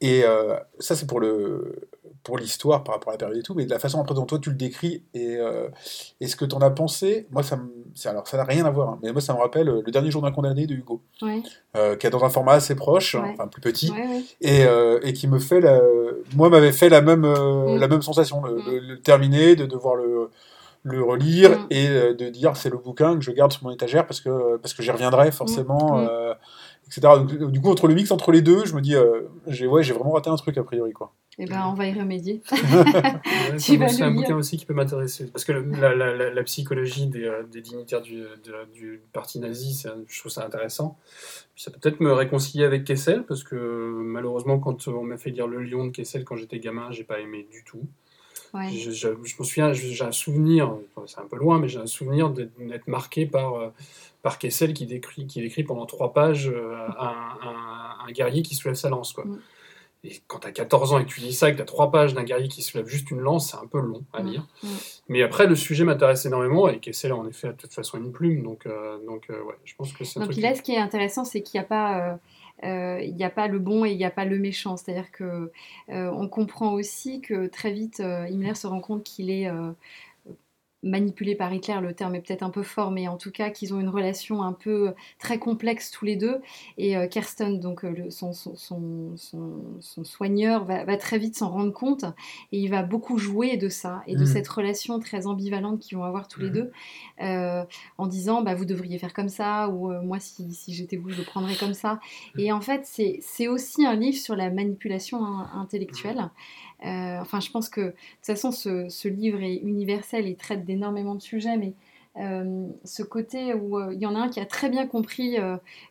Et euh, ça, c'est pour le pour l'histoire par rapport à la période et tout, mais de la façon après dont toi tu le décris et, euh, et ce que tu en as pensé, moi ça alors ça n'a rien à voir, hein, mais moi ça me rappelle euh, le dernier jour d'un condamné de Hugo, Ouais, euh, qui est dans un format assez proche, Ouais. enfin plus petit, ouais, et, euh, et qui me fait la, moi m'avait fait la même Mm. la même sensation, le, Mm. le- le terminer, de devoir le le relire Mm. et de dire c'est le bouquin que je garde sur mon étagère parce que parce que j'y reviendrai forcément etc donc, du coup entre le mix entre les deux je me dis euh, j'ai ouais j'ai vraiment raté un truc a priori quoi Eh ben, on va y remédier. Ouais, c'est un lire. bouquin aussi qui peut m'intéresser. Parce que le- la, la- la- la psychologie des, euh, des dignitaires du, de la- du parti nazi, c'est un- je trouve ça intéressant. Puis ça peut peut-être me réconcilier avec Kessel, parce que malheureusement, quand on m'a fait lire Le Lion de Kessel quand j'étais gamin, j'ai pas aimé du tout. Ouais. Je, je, je me souviens, j'ai un souvenir, c'est un peu loin, mais j'ai un souvenir d'être marqué par, euh, par Kessel qui décrit, qui décrit pendant trois pages euh, un, un- un guerrier qui soulève sa lance. Quoi. Mm. Et quand tu as 14 ans et que tu lis ça, et que tu as trois pages d'un guerrier qui soulève juste une lance, c'est un peu long à Mm. lire. Mm. Mais après, le sujet m'intéresse énormément et Kessel a en effet de toute façon une plume. Donc, euh, donc euh, ouais, je pense que c'est Donc truc. là, ce qui est intéressant, c'est qu'il n'y a pas, euh, il n'y a pas le bon et il n'y a pas le méchant. C'est-à-dire que euh, on comprend aussi que très vite, euh, Himmler se rend compte qu'il est euh, manipulé par Hitler. Le terme est peut-être un peu fort, mais en tout cas qu'ils ont une relation un peu très complexe tous les deux. Et euh, Kersten, donc euh, le- son, son, son, son- son soigneur, va, va très vite s'en rendre compte et il va beaucoup jouer de ça et de Mhm. cette relation très ambivalente qu'ils vont avoir tous les Mhm. deux. Euh, en disant bah, vous devriez faire comme ça ou euh, moi si, si j'étais vous je le prendrais comme ça et en fait c'est aussi un livre sur la manipulation in- intellectuelle Euh, enfin je pense que de toute façon ce, ce livre est universel et traite d'énormément de sujets mais euh, ce côté où euh, il y en a un qui a très bien compris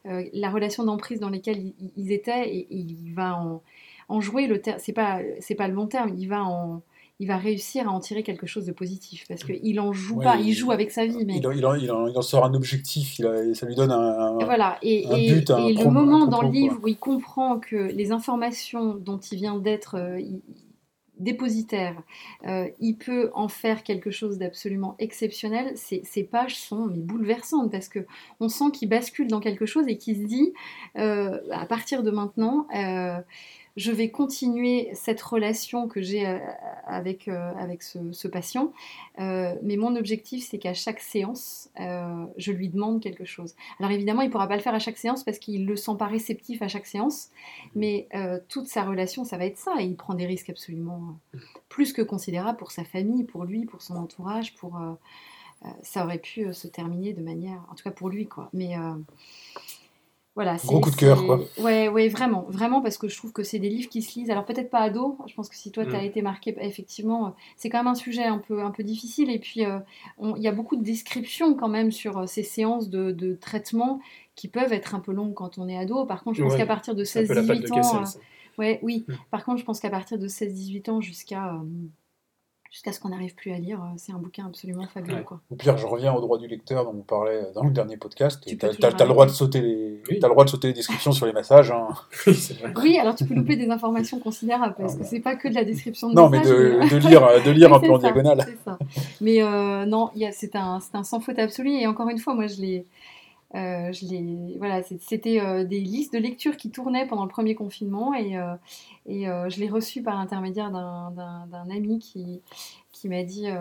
la relation d'emprise dans laquelle ils, ils étaient et, et il va en, en jouer le terme. C'est pas c'est pas le bon terme. Il va en il va réussir à en tirer quelque chose de positif parce qu'il en joue Ouais, pas. il- Il joue avec sa vie, mais Il, en- il en, il en- il en sort un objectif, il a- ça lui donne un. Et voilà, et, un et- but, un et le moment dans le livre où il comprend que les informations dont il vient d'être il- dépositaire, euh, il peut en faire quelque chose d'absolument exceptionnel, ces, pages sont bouleversantes parce que on sent qu'il bascule dans quelque chose et qu'il se dit, euh, à partir de maintenant, euh, je vais continuer cette relation que j'ai euh, avec, euh, avec ce, patient, euh, mais mon objectif, c'est qu'à chaque séance, je lui demande quelque chose. Alors évidemment, il ne pourra pas le faire à chaque séance parce qu'il ne le sent pas réceptif à chaque séance, mais toute sa relation, ça va être ça. Et il prend des risques absolument plus que considérables pour sa famille, pour lui, pour son entourage, pour... ça aurait pu se terminer de manière... En tout cas pour lui, quoi. Mais... voilà, Gros coup de cœur, quoi. Ouais, ouais, vraiment, vraiment, parce que je trouve que c'est des livres qui se lisent. Alors peut-être pas ado. Je pense que si toi tu as Mm. été marqué, effectivement, euh, c'est quand même un sujet un peu, un peu difficile. Et puis euh, il y a beaucoup de descriptions quand même sur euh, ces séances de, de traitement qui peuvent être un peu longues quand on est ado. Par contre, je pense Ouais, qu'à partir de C'est un peu la patte de 16-18 ans, Kessel, euh, ouais, oui. Mm. Par contre, je pense qu'à partir de 16-18 ans jusqu'à euh, jusqu'à ce qu'on n'arrive plus à lire, euh, c'est un bouquin absolument fabuleux, Ouais. quoi. Au pire, je reviens au droit du lecteur dont on parlait dans le dernier podcast. Tu as, le droit de sauter les, Oui. t'as le droit de sauter les descriptions sur les massages. hein. Oui, alors tu peux louper des informations considérables parce que c'est pas que de la description de Non, mais de, de lire, de lire un peu en diagonale. C'est ça. Mais euh, non, il y a- c'est un, c'est un sans faute absolu. Et encore une fois, moi, je l'ai. Euh, je l'ai- voilà, c'était euh, des listes de lecture qui tournaient pendant le premier confinement et, euh, et euh, je l'ai reçu par l'intermédiaire d'un ami qui, qui m'a dit euh,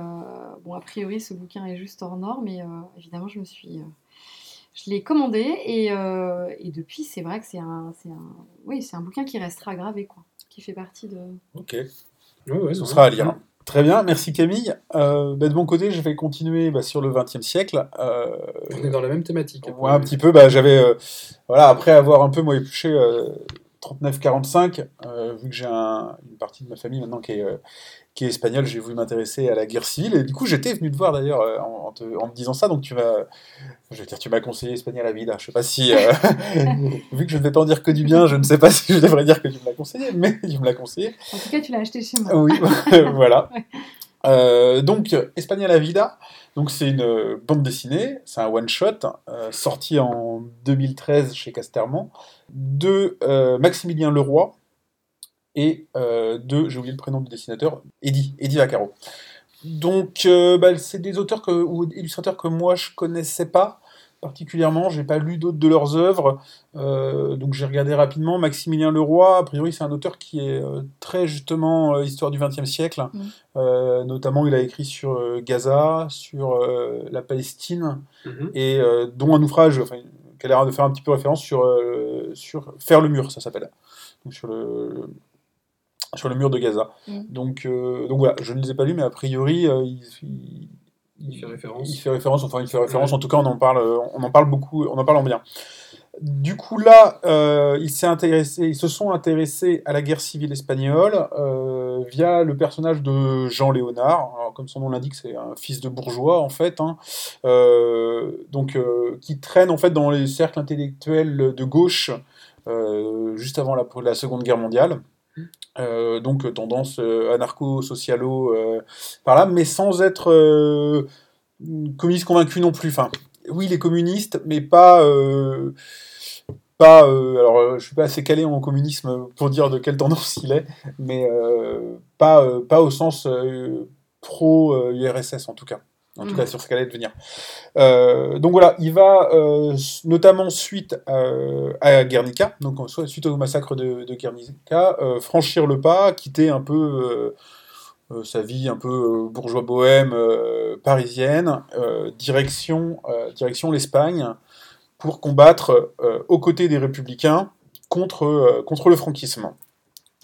bon, a priori, ce bouquin est juste hors norme, mais euh, évidemment, je me suis. euh, je l'ai commandé et, euh, et depuis, c'est vrai que c'est un, c'est un, oui, c'est un bouquin qui restera gravé, quoi, qui fait partie de. Ok, Ouais, ouais, ce sera à lire. Très bien, merci Camille. Euh, bah, de mon côté, je vais continuer bah, sur le XXe siècle. Euh, On est dans la même thématique. Ouais, un petit peu. Bah, j'avais, euh, voilà, après avoir un peu moi épluché euh, 39-45, euh, vu que j'ai un- une partie de ma famille maintenant qui est, euh, qui est espagnole, j'ai voulu m'intéresser à la guerre civile. Et du coup, j'étais venu te voir d'ailleurs euh, en, en te- en me disant ça. Donc tu m'as, je veux dire, tu m'as conseillé Espagnol à vida. Je sais pas si, euh, vu que je ne vais pas en dire que du bien, je ne sais pas si je devrais dire que tu me l'as conseillé, mais tu me l'as conseillé. En tout cas, tu l'as acheté chez moi. Oui, voilà. Donc, Espagnol à Vida, donc c'est une euh, bande dessinée, c'est un one-shot, euh, sorti en 2013 chez Casterman, de euh, Maximilien Leroy et de, j'ai oublié le prénom du dessinateur, Eddie, Eddie Vaccaro. Donc, bah, c'est des auteurs ou illustrateurs que moi je connaissais pas particulièrement, j'ai pas lu d'autres de leurs œuvres, euh, donc j'ai regardé rapidement. Maximilien Leroy, a priori, c'est un auteur qui est euh, très justement euh, histoire du XXe siècle. Mm. Euh, notamment, il a écrit sur euh, Gaza, sur euh, la Palestine, Mhm. et euh, dont un ouvrage enfin, qui a l'air de faire un petit peu référence sur, euh, sur Faire le mur, ça s'appelle. Donc sur le, sur le mur de Gaza. Mm. Donc, euh, donc voilà, je ne les ai pas lus, mais a priori, euh, il, il- fait référence. il fait référence, enfin il fait référence, Ouais. en tout cas on en parle, euh, on en parle beaucoup, on en parle en bien. Du coup là, euh, ils, s'est intéressé, ils se sont intéressés à la guerre civile espagnole euh, via le personnage de Jean Léonard. Alors, comme son nom l'indique, c'est un fils de bourgeois en fait, hein. Euh, donc qui traîne en fait dans les cercles intellectuels de gauche juste avant la, la Seconde Guerre mondiale. Euh, donc euh, tendance euh, anarcho-socialo par là, mais sans être communiste convaincu non plus. Oui, il est communiste, mais pas. pas alors, je suis pas assez calé en communisme pour dire de quelle tendance il est, mais pas, pas au sens pro-URSS en tout cas. En tout Mhm. cas, sur ce qu'elle allait devenir. Euh, donc voilà, il va euh, notamment suite euh, à Guernica, donc suite au massacre de, de Guernica, euh, franchir le pas, quitter un peu sa vie un peu bourgeois bohème parisienne, direction, direction l'Espagne pour combattre aux côtés des républicains contre, contre le franquisme.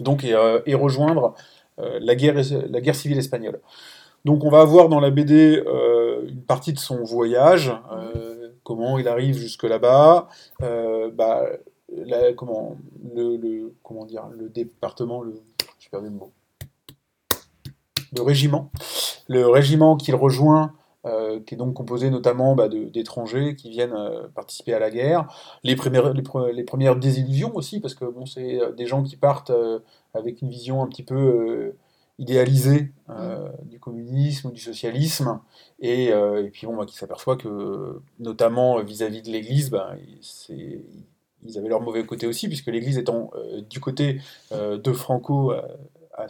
Donc et, et rejoindre la, guerre, la guerre civile espagnole. Donc on va avoir dans la BD euh, une partie de son voyage, euh, comment il arrive jusque là-bas, euh, bah, le, le- département, le, perdu le mot, le régiment, le régiment qu'il rejoint qui est donc composé notamment bah, d'étrangers qui viennent participer à la guerre. Les premières, désillusions aussi, parce que bon, c'est des gens qui partent avec une vision un petit peu euh, idéalisée euh, du communisme ou du socialisme, et, euh, et puis bon, bah, qui s'aperçoivent que, notamment vis-à-vis de l'Église, bah, c'est- ils avaient leur mauvais côté aussi, puisque l'Église étant euh, du côté euh, de Franco, euh,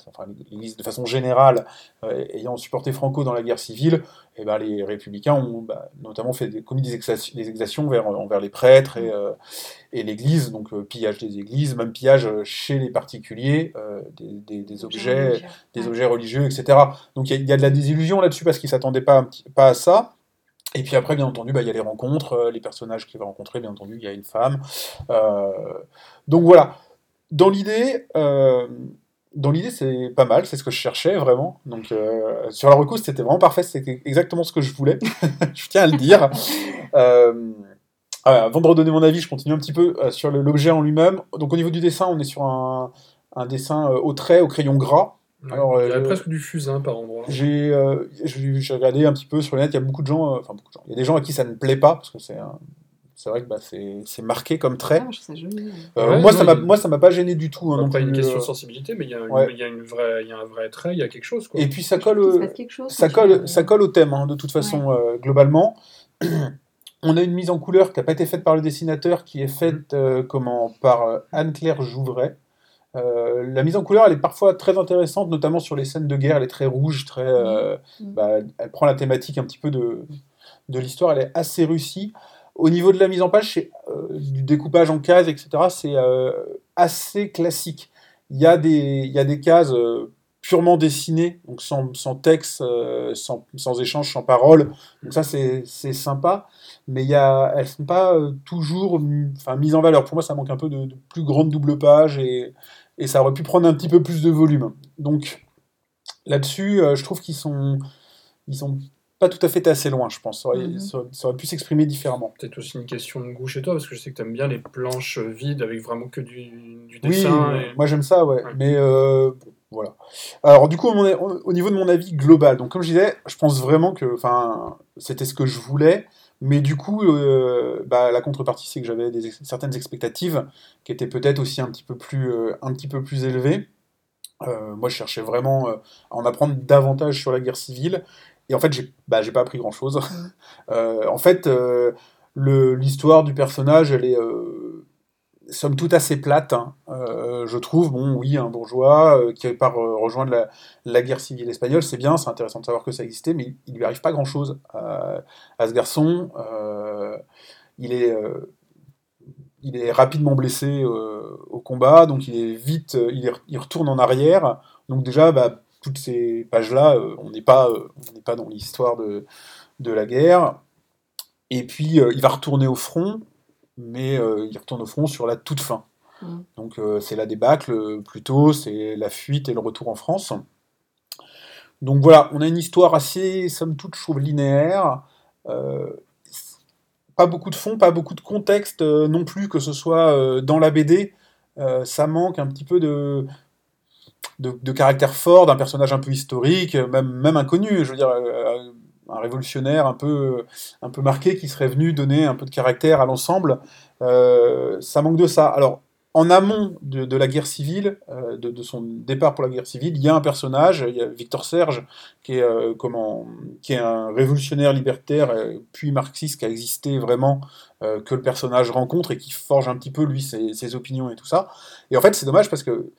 enfin l'Église de façon générale, euh, ayant supporté Franco dans la guerre civile, et ben, les républicains ont bah, notamment fait des, commis des exactions, des exactions vers, envers les prêtres et, euh, et l'Église, donc euh, pillage des églises, même pillage chez les particuliers des, des- des objets, des Ouais. objets religieux, etc. Donc il y, a- il y a de la désillusion là-dessus parce qu'ils ne s'attendaient pas, pas à ça. Et puis après, bien entendu, bah, il y a les rencontres, euh, les personnages qu'il va rencontrer, bien entendu, il y a une femme. Euh, donc voilà. Dans l'idée, euh, dans l'idée, c'est pas mal, c'est ce que je cherchais vraiment. Donc euh, sur la reco, c'était vraiment parfait, c'était exactement ce que je voulais. je tiens à le dire. Euh, ah, avant de redonner mon avis, je continue un petit peu euh, sur l'objet en lui-même. Donc au niveau du dessin, on est sur un, un dessin au trait, au crayon gras. Alors, il y a presque du fusain par endroit. J'ai regardé un petit peu sur le net, il y a beaucoup de gens, enfin beaucoup de gens, il y a des gens à qui ça ne plaît pas, parce que c'est un- c'est vrai que bah, c'est c'est marqué comme Ah, trait. ça joli. Euh, Ouais, moi, non, ça m'a il- moi ça m'a pas gêné du tout. hein, Après, une question euh, de sensibilité, mais il y a, une- ouais. il y a une vraie, il y a un vrai trait, il y a quelque chose. Quoi. Et puis ça colle, chose ça colle, ça colle au thème, hein, de toute façon, euh, globalement. On a une mise en couleur qui n'a pas été faite par le dessinateur, qui est faite euh, comment, par euh, Anne-Claire Jouvray. Euh, la mise en couleur, elle est parfois très intéressante, notamment sur les scènes de guerre. Elle est très rouge, très, euh, Mhm. bah, elle prend la thématique un petit peu de, de l'histoire. Elle est assez réussie. Au niveau de la mise en page, euh, du découpage en cases, etc., c'est euh, assez classique. Il y a des, cases euh, purement dessinées, donc sans, texte, sans, échange, sans parole. Donc ça, c'est sympa. Mais elles ne sont pas toujours mises en valeur. Pour moi, ça manque un peu de, plus grande double page et, ça aurait pu prendre un petit peu plus de volume. Donc là-dessus, je trouve qu'ils sont, ils sont pas tout à fait assez loin, je pense. Ça aurait, ça aurait- ça aurait pu s'exprimer différemment. Peut-être aussi une question de goût chez toi, parce que je sais que tu aimes bien les planches vides avec vraiment que du, du Oui, dessin. et- moi j'aime ça, ouais. Ouais. Mais euh, bon, voilà. Alors du coup, mon- au niveau de mon avis global, donc comme je disais, je pense vraiment que, enfin, c'était ce que je voulais. Mais du coup, euh, bah, la contrepartie, c'est que j'avais ex- certaines expectatives qui étaient peut-être aussi un petit peu plus, euh, un petit peu plus élevées. Euh, moi, je cherchais vraiment euh, à en apprendre davantage sur la guerre civile. Et en fait, j'ai bah, pas appris grand-chose. Euh, en fait, euh, l'histoire du personnage, elle est euh, somme toute assez plate, hein. Euh, je trouve. Bon, oui, un bourgeois euh, qui part euh, rejoindre la, la guerre civile espagnole, c'est bien, c'est intéressant de savoir que ça existait, mais il lui arrive pas grand-chose à, à ce garçon. Il est... il est rapidement blessé euh, au combat, donc il est vite, il, est- il retourne en arrière. Donc déjà, bah, toutes ces pages-là, euh, on n'est pas, euh, on n'est pas dans l'histoire de, de la guerre. Et puis euh, il va retourner au front, mais il retourne au front sur la toute fin. Mhm. Donc c'est la débâcle plutôt, c'est la fuite et le retour en France. Donc voilà, on a une histoire assez, somme toute, je trouve, linéaire. Pas beaucoup de fond, pas beaucoup de contexte non plus, que ce soit dans la BD. Ça manque un petit peu de, de, caractère fort, d'un personnage un peu historique, même, même inconnu. Je veux dire, euh, un révolutionnaire un peu, un peu marqué qui serait venu donner un peu de caractère à l'ensemble. Euh, ça manque de ça. Alors, en amont de, la guerre civile, euh, de, son départ pour la guerre civile, il y a un personnage, il y a Victor Serge, qui est, comment, qui est un révolutionnaire libertaire, puis marxiste, qui a existé vraiment, que le personnage rencontre et qui forge un petit peu, lui, ses opinions et tout ça. Et en fait, c'est dommage parce que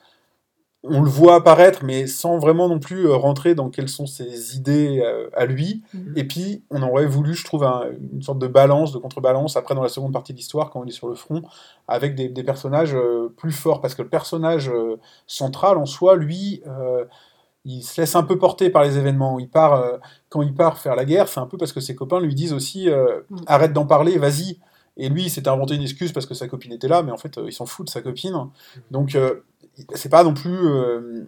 on le voit apparaître, mais sans vraiment non plus euh, rentrer dans quelles sont ses idées euh, à lui. Mhm. Et puis, on aurait voulu, je trouve, un- une sorte de balance, de contrebalance, après dans la seconde partie de l'histoire, quand on est sur le front, avec des, des personnages euh, plus forts. Parce que le personnage euh, central, en soi, lui, euh, il se laisse un peu porter par les événements. Il part, quand il part faire la guerre, c'est un peu parce que ses copains lui disent aussi Mm. arrête d'en parler, vas-y. Et lui, il s'était inventé une excuse parce que sa copine était là, mais en fait, il s'en fout de sa copine. Donc, euh, c'est pas non plus. euh,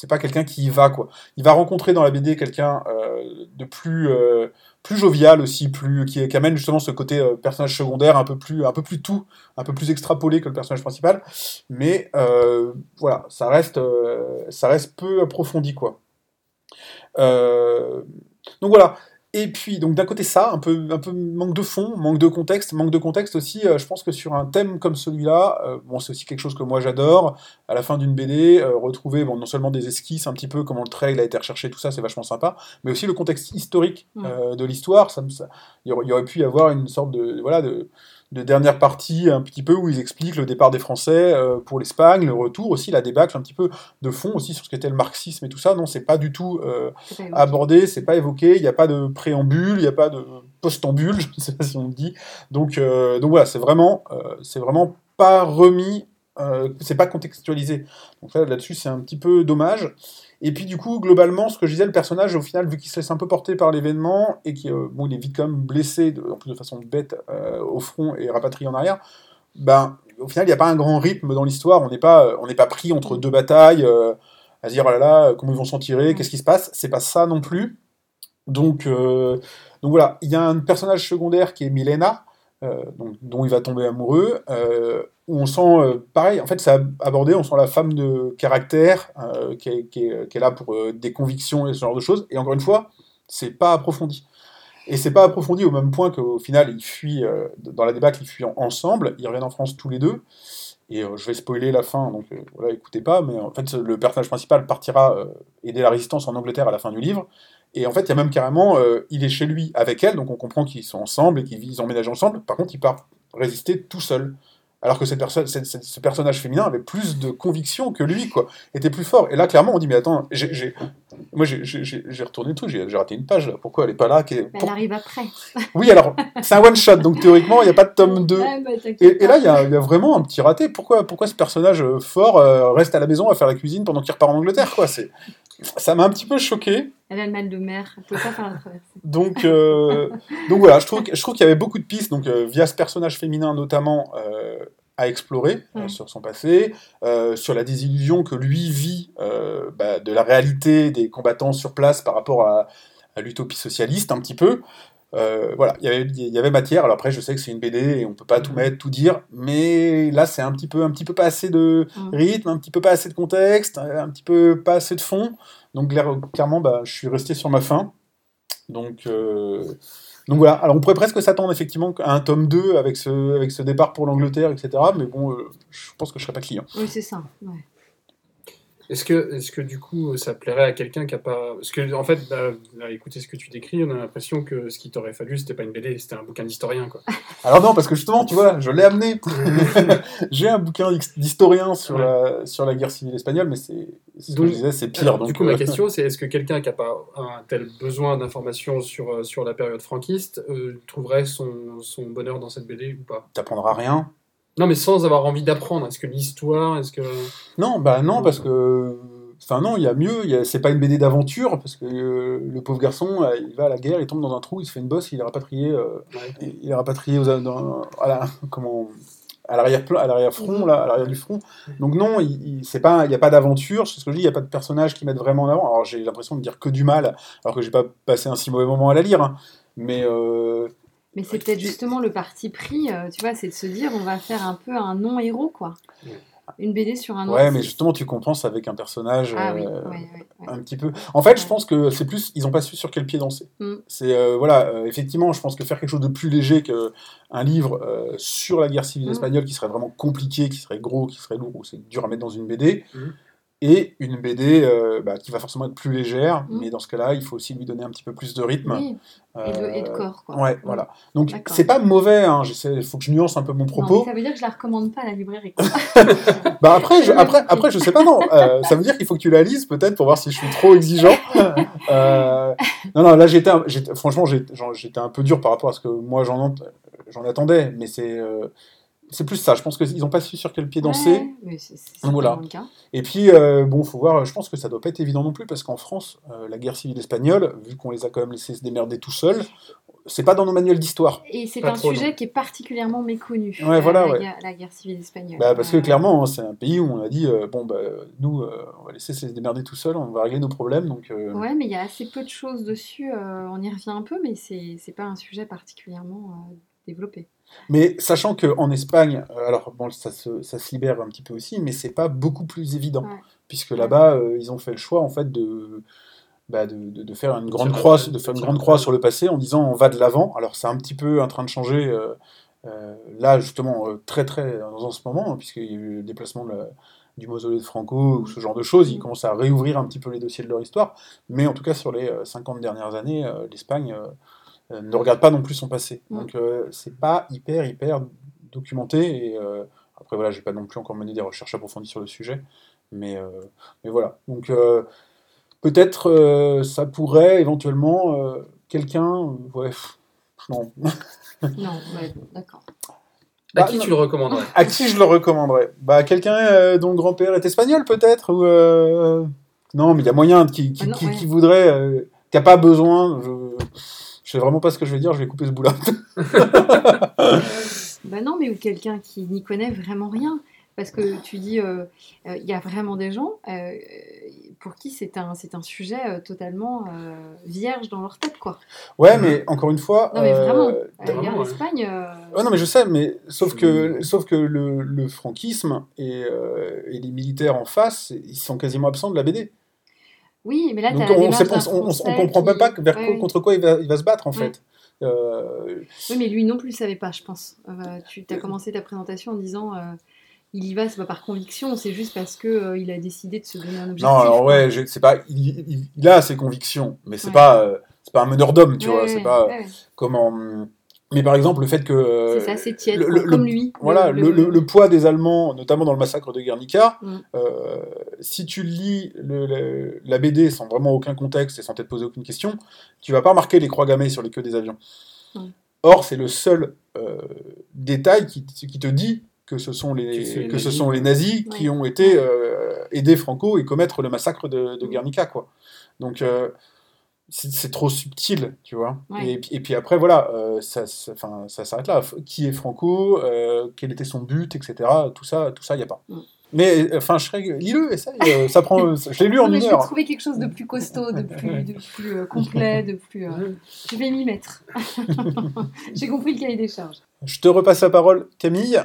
c'est pas quelqu'un qui y va, quoi. Il va rencontrer dans la BD quelqu'un euh, de plus, euh, plus jovial aussi, plus, qui, amène justement ce côté personnage secondaire un peu, plus, un peu plus tout, un peu plus extrapolé que le personnage principal. Mais voilà, ça reste, ça reste peu approfondi, quoi. Donc voilà, Et puis, donc d'un côté ça, un peu, un peu manque de fond, manque de contexte, manque de contexte aussi, euh, je pense que sur un thème comme celui-là, euh, bon c'est aussi quelque chose que moi j'adore, à la fin d'une BD, euh, retrouver bon, non seulement des esquisses, un petit peu comment le trail a été recherché, tout ça c'est vachement sympa, mais aussi le contexte historique Mm. de l'histoire, ça, me- ça- il y aurait- il y aurait pu y avoir une sorte de, voilà, de, de dernière partie un petit peu où ils expliquent le départ des Français euh, pour l'Espagne, le retour aussi, la débâcle un petit peu de fond aussi sur ce qu'était le marxisme et tout ça, non c'est pas du tout... euh, abordé, c'est pas évoqué, il n'y a pas de préambule, il n'y a pas de postambule, je ne sais pas si on le dit. Donc, euh, donc voilà, c'est vraiment, euh, c'est vraiment pas remis, c'est pas contextualisé. Donc là, là-dessus, c'est un petit peu dommage. Et puis du coup, globalement, ce que je disais, le personnage, au final, vu qu'il se laisse un peu porter par l'événement et qu'il euh, bon, il est vite quand même blessé, de- en plus de façon bête, euh, au front et rapatrié en arrière, ben, au final, il n'y a pas un grand rythme dans l'histoire. On n'est pas, euh, on pas pris entre deux batailles. euh, à se dire oh là là, comment ils vont s'en tirer, qu'est-ce qui se passe, c'est pas ça non plus. Donc, donc voilà, il y a un personnage secondaire qui est Milena, donc, dont il va tomber amoureux, où on sent, euh, pareil, en fait, c'est abordé, on sent la femme de caractère euh, qui, est, là pour euh, des convictions et ce genre de choses, et encore une fois, c'est pas approfondi. Et c'est pas approfondi au même point qu'au final, ils fuient, euh, dans la débâcle, ils fuient en- ensemble, ils reviennent en France tous les deux, et je vais spoiler la fin, donc voilà, écoutez pas, mais en fait, le personnage principal partira aider la résistance en Angleterre à la fin du livre. Et en fait, il y a même carrément, il est chez lui avec elle, donc on comprend qu'ils sont ensemble et qu'ils ils emménagent ensemble. Par contre, il part résister tout seul. Alors que cette personne, cette- cette- ce personnage féminin avait plus de conviction que lui, quoi, était plus fort. Et là, clairement, on dit, mais attends, moi j'ai, retourné le truc, j'ai, raté une page, là. pourquoi elle est pas là pour- Elle arrive après. Oui, alors, c'est un one-shot, donc théoriquement, il n'y a pas de tome 2. Ouais, bah, Et, et là, pas. il y, a il y a vraiment un petit raté. Pourquoi, pourquoi ce personnage euh, fort euh, reste à la maison à faire la cuisine pendant qu'il repart en Angleterre quoi? C'est Ça m'a un petit peu choqué. Elle a le mal de mer. Elle peut pas faire la traversée. Donc, euh, donc voilà, je trouve, je trouve qu'il y avait beaucoup de pistes, donc, euh, via ce personnage féminin notamment, euh, à explorer sur son passé, sur la désillusion que lui vit bah, de la réalité des combattants sur place par rapport à, à l'utopie socialiste, un petit peu. Euh, voilà, il y avait- il y avait matière. Alors après, je sais que c'est une BD et on peut pas tout mettre, tout dire, mais là, c'est un petit peu, un petit peu pas assez de Mm. rythme, un petit peu pas assez de contexte, un petit peu pas assez de fond. Donc clair- clairement, bah, je suis resté sur ma faim. Donc, euh, donc voilà. Alors on pourrait presque s'attendre effectivement à un tome 2 avec ce, avec ce départ pour l'Angleterre, etc. Mais bon, euh, je pense que je serais pas client. Oui, c'est ça. ouais. Est-ce que, est que du coup ça plairait à quelqu'un qui a pas. Parce que en fait, bah, là, écoutez ce que tu décris, on a l'impression que ce qui t'aurait fallu c'était pas une BD, c'était un bouquin d'historien quoi. Alors non, parce que justement, tu vois, je l'ai amené. J'ai un bouquin d'his- d'historien sur, la, sur la guerre civile espagnole, mais c'est ce que je disais, c'est pire. Alors, donc, du coup, euh, ma question c'est est-ce que quelqu'un qui a pas un tel besoin d'informations sur, euh, sur la période franquiste euh, trouverait son, son bonheur dans cette BD ou pas? T'apprendras rien. Non, mais sans avoir envie d'apprendre. Est-ce que l'histoire, est-ce que Non, bah non, parce que. Enfin, non, il y a mieux. a- C'est pas une BD d'aventure, parce que euh, le pauvre garçon, euh, il va à la guerre, il tombe dans un trou, il se fait une bosse, il est rapatrié. euh, Ouais. il est rapatrié aux, dans- à la- comment, à l'arrière à l'arrière front là, à l'arrière du front. Donc non, il, il- c'est pas, il y a pas d'aventure. C'est ce que je dis, il y a pas de personnages qui mettent vraiment en avant. Alors j'ai l'impression de dire que du mal, alors que j'ai pas passé un si mauvais moment à la lire. hein. Mais euh, Mais c'est peut-être justement le parti pris, euh, tu vois, c'est de se dire on va faire un peu un non-héros, quoi. Une BD sur un non ouais, mais justement tu compenses avec un personnage. Ah oui, euh, ouais, ouais, ouais. un petit peu. En fait, je pense que c'est plus, ils ont pas su sur quel pied danser. Mm. C'est euh, voilà, euh, effectivement, je pense que faire quelque chose de plus léger qu'un livre euh, sur la guerre civile Mm. espagnole, qui serait vraiment compliqué, qui serait gros, qui serait lourd, ou c'est dur à mettre dans une BD, Mm. Et une BD euh, bah, qui va forcément être plus légère, Mm. mais dans ce cas-là, il faut aussi lui donner un petit peu plus de rythme. Oui, et de, et de Euh, corps, quoi. Ouais, Mm. voilà. Donc c'est pas mauvais. Hein, il faut que je nuance un peu mon Non, propos. mais ça veut dire que je la recommande pas à la librairie. Bah après, je, après, après, je sais pas, non. Euh, ça veut dire qu'il faut que tu la lises, peut-être, pour voir si je suis trop exigeant. Non, non, là, j'étais, franchement, j'étais un peu dur par rapport à ce que moi j'en, attendais, mais c'est, c'est plus ça. Je pense qu'ils ont pas su sur quel pied danser. Ouais, mais c'est c'est Donc voilà. certainement le cas. Et puis, euh, bon, faut voir. Je pense que ça doit pas être évident non plus, parce qu'en France, euh, la guerre civile espagnole, vu qu'on les a quand même laissés se démerder tout seuls, c'est pas dans nos manuels d'histoire. Et c'est Pas un trop, sujet non. qui est particulièrement méconnu. Ouais, voilà, la, ouais. guerre, la guerre civile espagnole. Bah, parce que clairement, hein, c'est un pays où on a dit, euh, bon, bah, nous, on va laisser se démerder tout seuls, on va régler nos problèmes, donc. Ouais, mais il y a assez peu de choses dessus. on y revient un peu, mais c'est c'est pas un sujet particulièrement développé. Mais sachant qu'en Espagne, euh, alors bon, ça se, ça se libère un petit peu aussi, mais c'est pas beaucoup plus évident, Ouais. puisque là-bas, euh, ils ont fait le choix en fait de bah, de, de- de faire une grande croix, de faire une sur grande croix sur le passé en disant on va de l'avant. Alors c'est un petit peu en train de changer euh, euh, là justement euh, très très en ce moment puisqu'il y a eu le déplacement de la- du mausolée de Franco ou ce genre de choses. Ils commencent à réouvrir un petit peu les dossiers de leur histoire. Mais en tout cas sur les euh, 50 dernières années, euh, l'Espagne ne regarde pas non plus son passé. Mm. Donc euh, c'est pas hyper hyper documenté et euh, après voilà j'ai pas non plus encore mené des recherches approfondies sur le sujet. Mais, euh, mais voilà. Donc euh, peut-être euh, ça pourrait éventuellement euh, quelqu'un. euh, ouais, pff, non. Non, ouais, d'accord. À Bah, qui tu le recommanderais? À qui je le recommanderais? Bah quelqu'un euh, dont le grand-père est espagnol peut-être ou euh, non mais il y a moyen qui, qui, Ah non, qui- ouais. qui voudrait euh, qui a pas besoin. Je, je sais vraiment pas ce que je vais dire. Je vais couper ce bout-là. Bah non, mais ou quelqu'un qui n'y connaît vraiment rien. Parce que tu dis, euh, euh, il y a vraiment des gens euh, pour qui c'est un, c'est un sujet euh, totalement euh, vierge dans leur tête, quoi. ouais mais encore une fois. Non, mais euh, vraiment, regarde ouais. l'Espagne. euh, Ouais, non, mais je sais, mais sauf que, sauf que le, le franquisme et, euh, et les militaires en face, ils sont quasiment absents de la BD. Oui, mais là, Donc on, Français comprend même pas que- vers Ouais, quoi- ouais. contre quoi il va, il va se battre en Ouais. fait. Euh, Oui, mais lui non plus savait pas, je pense. Euh, tu as commencé ta présentation en disant euh, il y va, c'est pas par conviction, c'est juste parce que euh, il a décidé de se donner un objectif. non, alors ouais, c'est pas, il, il- il a ses convictions, mais c'est Ouais. pas, c'est pas un meneur d'homme, tu Ouais, vois. ouais, C'est pas comment. Mais par exemple, le fait que C'est ça, c'est tiède, le- comme le- lui. Voilà, le, le- le poids des Allemands, notamment dans le massacre de Guernica, Mm. euh, si tu lis le- le- la BD sans vraiment aucun contexte et sans t'être posé aucune question, tu vas pas remarquer les croix gammées sur les queues des avions. Mm. Or, c'est le seul euh, détail qui, qui te dit que ce sont les, Que ce nazis. sont les nazis qui Ouais. ont été euh, aider Franco et commettre le massacre de, de Mm. Guernica, quoi. Donc, euh, c'est trop subtil, tu vois. Ouais. Et, puis- et puis après, voilà, euh, ça, ça, s'arrête là. Qui est Franco euh, Quel était son but, etc. Tout ça, tout ça, il n'y a pas. Mm. Mais, enfin, je serais... lis-le, essaye. euh, ça prend... Je l'ai lu en Non, mais une je vais heure. trouver quelque chose de plus costaud, de plus, de plus complet, de plus. euh, Je vais m'y mettre. J'ai compris le cahier des charges. Je te repasse la parole, Camille,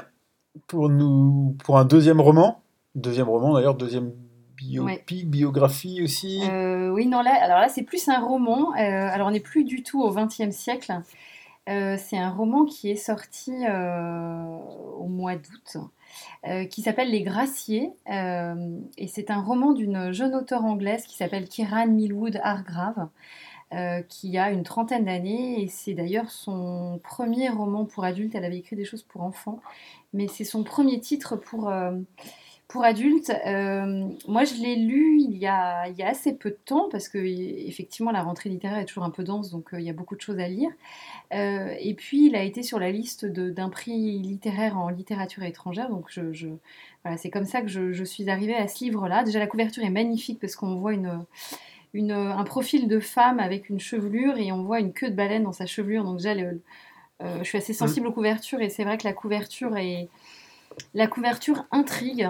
pour, nous... pour un deuxième roman. Deuxième roman, d'ailleurs, deuxième biopic, biographie aussi. Euh, oui, non, là, alors là, c'est plus un roman. Euh, alors, on n'est plus du tout au XXe siècle. Euh, c'est un roman qui est sorti au mois d'août, qui s'appelle Les Graciers. et c'est un roman d'une jeune auteure anglaise qui s'appelle Kiran Millwood Hargrave, euh, qui a une trentaine d'années. Et c'est d'ailleurs son premier roman pour adultes. Elle avait écrit des choses pour enfants, mais c'est son premier titre pour. euh, pour adultes, euh, moi je l'ai lu il y, a, il y a assez peu de temps parce que effectivement la rentrée littéraire est toujours un peu dense donc euh, il y a beaucoup de choses à lire. Euh, et puis il a été sur la liste d'un prix littéraire en littérature étrangère donc je, je- voilà, c'est comme ça que je, je suis arrivée à ce livre-là. Déjà la couverture est magnifique parce qu'on voit une, une- un profil de femme avec une chevelure et on voit une queue de baleine dans sa chevelure donc déjà le- je suis assez sensible aux couvertures et c'est vrai que la couverture est la couverture intrigue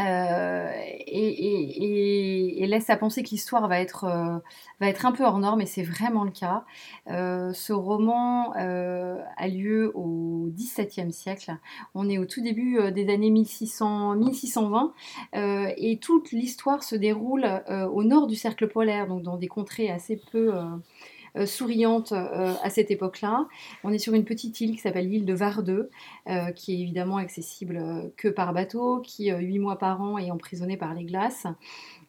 euh, et, laisse à penser que l'histoire va être, euh, va être un peu hors norme, et c'est vraiment le cas. Euh, ce roman a lieu au XVIIe siècle. On est au tout début des années 1600, 1620, euh, et toute l'histoire se déroule au nord du cercle polaire, donc dans des contrées assez peu... euh, souriantes euh, à cette époque-là. On est sur une petite île qui s'appelle l'île de Vardeux, euh, qui est évidemment accessible que par bateau, qui, huit mois par an, est emprisonné par les glaces,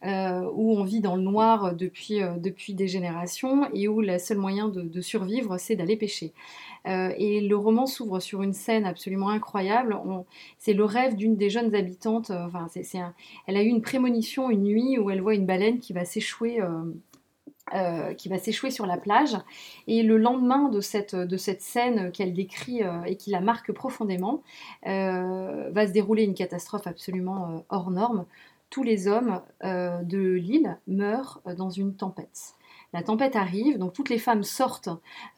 où on vit dans le noir depuis, depuis des générations et où le seul moyen de, survivre, c'est d'aller pêcher. Et le roman s'ouvre sur une scène absolument incroyable. C'est le rêve d'une des jeunes habitantes. Enfin, elle a eu une prémonition une nuit où elle voit une baleine qui va s'échouer. Euh, qui va s'échouer sur la plage. Et le lendemain de cette, de cette scène qu'elle décrit euh, et qui la marque profondément, euh, va se dérouler une catastrophe absolument hors norme. Tous les hommes de l'île meurent dans une tempête. La tempête arrive, donc toutes les femmes sortent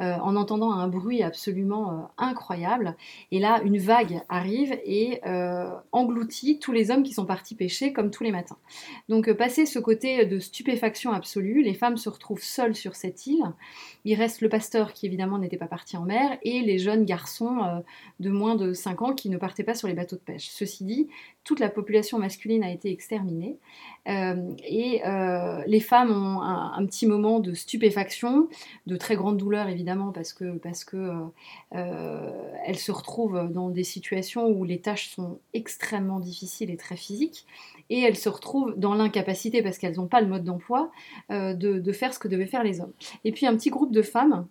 euh, en entendant un bruit absolument euh, incroyable. Et là, une vague arrive et euh, engloutit tous les hommes qui sont partis pêcher comme tous les matins. Donc, passé ce côté de stupéfaction absolue, les femmes se retrouvent seules sur cette île. Il reste le pasteur qui évidemment n'était pas parti en mer et les jeunes garçons de moins de 5 ans qui ne partaient pas sur les bateaux de pêche. Ceci dit, toute la population masculine a été exterminée. Et les femmes ont un, petit moment de stupéfaction, de très grande douleur évidemment, parce que, parce que euh, elles se retrouvent dans des situations où les tâches sont extrêmement difficiles et très physiques, et elles se retrouvent dans l'incapacité, parce qu'elles n'ont pas le mode d'emploi, de, de faire ce que devaient faire les hommes. Et puis un petit groupe de femmes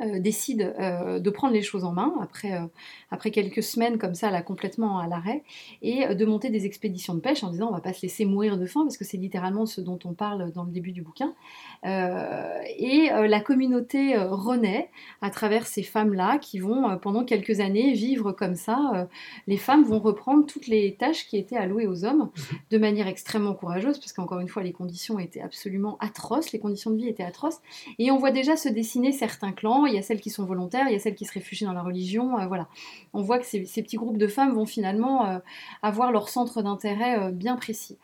euh, décide euh, de prendre les choses en main après, euh, après quelques semaines comme ça, là, complètement à l'arrêt, et de monter des expéditions de pêche en disant on va pas se laisser mourir de faim, parce que c'est littéralement ce dont on parle dans le début du bouquin. et la communauté renaît à travers ces femmes-là qui vont, pendant quelques années, vivre comme ça. les femmes vont reprendre toutes les tâches qui étaient allouées aux hommes de manière extrêmement courageuse, parce qu'encore une fois, les conditions étaient absolument atroces, les conditions de vie étaient atroces, et on voit déjà se dessiner certains clans il y a celles qui sont volontaires, il y a celles qui se réfugient dans la religion. Euh, voilà. On voit que ces, petits groupes de femmes vont finalement euh, avoir leur centre d'intérêt euh, bien précis.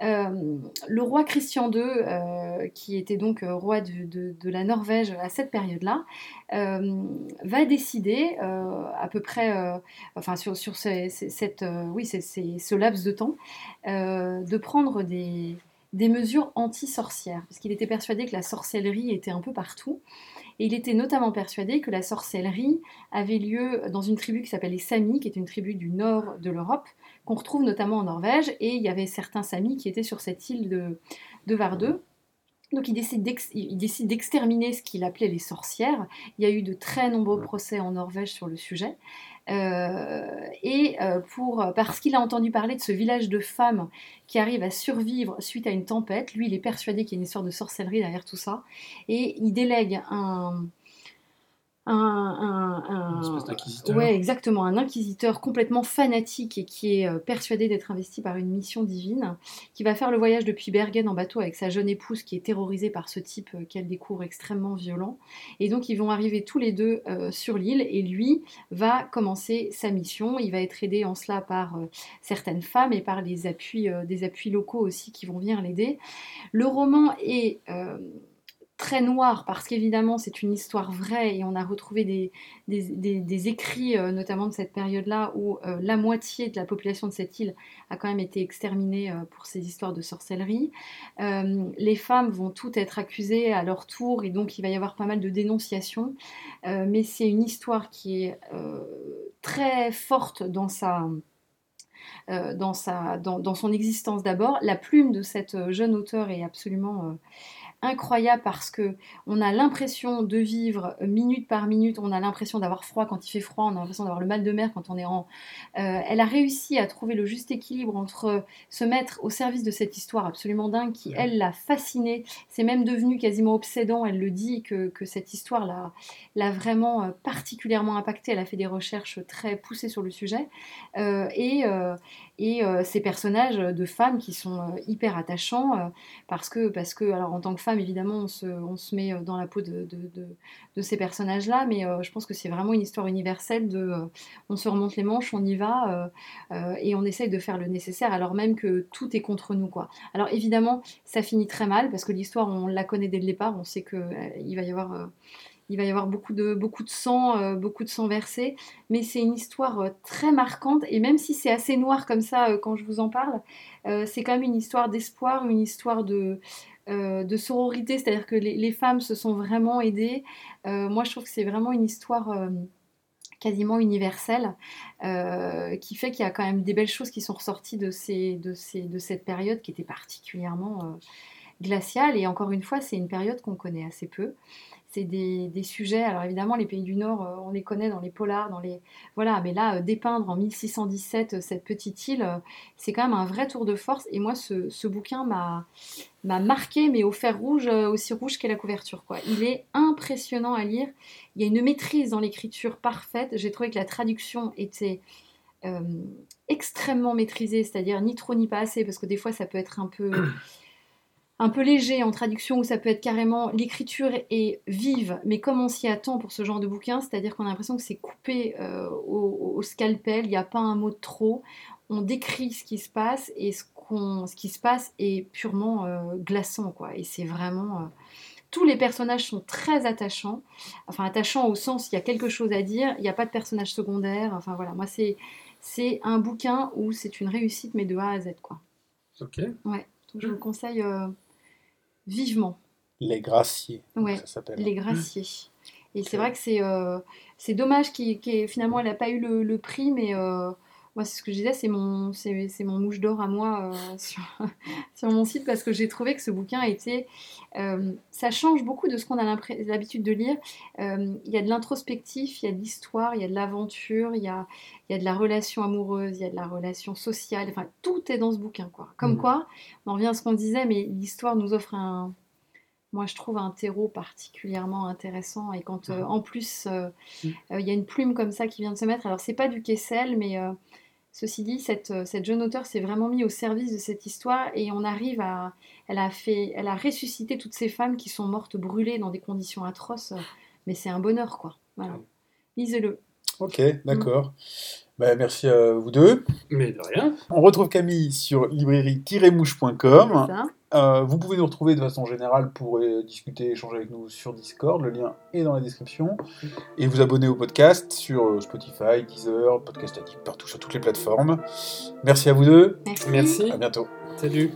le roi Christian II, qui était donc roi de, la Norvège à cette période-là, va décider à peu près, enfin sur, sur cette, oui, c'est ce laps de temps, de prendre des, des mesures anti-sorcières, parce qu'il était persuadé que la sorcellerie était un peu partout. Et il était notamment persuadé que la sorcellerie avait lieu dans une tribu qui s'appelle les Samis, qui est une tribu du nord de l'Europe, qu'on retrouve notamment en Norvège. Et il y avait certains Samis qui étaient sur cette île de, de Vardeux. Donc il décide d'exterminer ce qu'il appelait les sorcières. Il y a eu de très nombreux procès en Norvège sur le sujet. Euh, et euh, pour, parce qu'il a entendu parler de ce village de femmes qui arrive à survivre suite à une tempête, lui il est persuadé qu'il y a une histoire de sorcellerie derrière tout ça. Et il délègue un, un, un, Ouais, exactement, un inquisiteur complètement fanatique et qui est euh, persuadé d'être investi par une mission divine, qui va faire le voyage depuis Bergen en bateau avec sa jeune épouse qui est terrorisée par ce type euh, qu'elle découvre extrêmement violent. Et donc ils vont arriver tous les deux euh, sur l'île et lui va commencer sa mission. Il va être aidé en cela par certaines femmes et par les appuis, des appuis locaux aussi qui vont venir l'aider. Le roman est très noir parce qu'évidemment c'est une histoire vraie et on a retrouvé des, écrits euh, notamment de cette période-là où euh, la moitié de la population de cette île a quand même été exterminée euh, pour ces histoires de sorcellerie. les femmes vont toutes être accusées à leur tour et donc il va y avoir pas mal de dénonciations. mais c'est une histoire qui est très forte dans sa... dans, sa, dans, son existence d'abord. La plume de cette jeune auteure est absolument incroyable parce que on a l'impression de vivre minute par minute, on a l'impression d'avoir froid quand il fait froid, on a l'impression d'avoir le mal de mer quand on est en... Euh, elle a réussi à trouver le juste équilibre entre se mettre au service de cette histoire absolument dingue qui, elle, l'a fascinée. C'est même devenu quasiment obsédant, elle le dit, que, cette histoire l'a vraiment euh, particulièrement impactée. Elle a fait des recherches très poussées sur le sujet. Euh, et, et ces personnages de femmes qui sont hyper attachants parce que, parce que, alors en tant que évidemment, on se, on se met euh, dans la peau de, de, ces personnages-là, mais euh, je pense que c'est vraiment une histoire universelle de euh, on se remonte les manches, on y va, et on essaye de faire le nécessaire, alors même que tout est contre nous. quoi. Alors évidemment, ça finit très mal, parce que l'histoire, on la connaît dès le départ, on sait qu'il va y avoir il va y avoir beaucoup de, beaucoup de sang, beaucoup de sang versé, mais c'est une histoire très marquante, et même si c'est assez noir comme ça quand je vous en parle, c'est quand même une histoire d'espoir, une histoire de, euh, sororité, c'est-à-dire que les, femmes se sont vraiment aidées. Euh, moi, je trouve que c'est vraiment une histoire euh, quasiment universelle qui fait qu'il y a quand même des belles choses qui sont ressorties de cette période qui était particulièrement glaciale. Et encore une fois, c'est une période qu'on connaît assez peu c'est des, sujets. Alors évidemment, les pays du Nord, euh, on les connaît dans les polars, dans les voilà. Mais là, euh, dépeindre en 1617 euh, cette petite île, c'est quand même un vrai tour de force. Et moi, ce, bouquin m'a m'a marqué, mais au fer rouge, aussi rouge qu'est la couverture. Quoi. Il est impressionnant à lire. Il y a une maîtrise dans l'écriture parfaite. J'ai trouvé que la traduction était extrêmement maîtrisée, c'est-à-dire ni trop ni pas assez, parce que des fois ça peut être un peu un peu léger en traduction où ça peut être carrément l'écriture est vive, mais comme on s'y attend pour ce genre de bouquin, c'est-à-dire qu'on a l'impression que c'est coupé euh, au, scalpel, il n'y a pas un mot de trop, on décrit ce qui se passe et ce, ce qui se passe est purement euh, glaçant quoi. Et c'est vraiment euh, tous les personnages sont très attachants, enfin attachants au sens il y a quelque chose à dire, il n'y a pas de personnage secondaire, enfin voilà, moi c'est c'est un bouquin où c'est une réussite, mais de A à Z. Quoi. Ok. Donc je vous le conseille vivement. Les Graciers, Ouais, ça s'appelle. Les Graciers. Et c'est vrai que c'est euh, c'est dommage qu'il qu'il- finalement elle n'a pas eu le, le prix, mais euh, moi c'est ce que je disais, c'est mon, c'est mon mouche d'or à moi euh, sur, sur mon site parce que j'ai trouvé que ce bouquin était. euh, ça change beaucoup de ce qu'on a l'habitude de lire. Euh, Il y a de l'introspectif, il y a de l'histoire, il y a de l'aventure, il y a, il y a de la relation amoureuse, il y a de la relation sociale, enfin tout est dans ce bouquin. Quoi. Comme Mhm. quoi, on en revient à ce qu'on disait, mais l'histoire nous offre un moi, je trouve un terreau particulièrement intéressant. Et quand, euh, en plus, euh, Mm. euh, il y a une plume comme ça qui vient de se mettre. Alors, c'est pas du Kessel, mais ceci dit, cette, euh, cette jeune auteure s'est vraiment mise au service de cette histoire. Et on arrive à. Elle a, fait, elle a ressuscité toutes ces femmes qui sont mortes brûlées dans des conditions atroces. Mais c'est un bonheur, quoi. Voilà. Mm. Lisez-le. Ok, d'accord. Bah, merci à vous deux. Mais de rien. On retrouve Camille sur librairie-mouche.com. Euh, vous pouvez nous retrouver de façon générale pour euh, discuter, échanger avec nous sur Discord. Le lien est dans la description. Et vous abonner au podcast sur euh, Spotify, Deezer, Podcast Addict, partout sur toutes les plateformes. Merci à vous deux. Merci. Merci. À bientôt. Salut.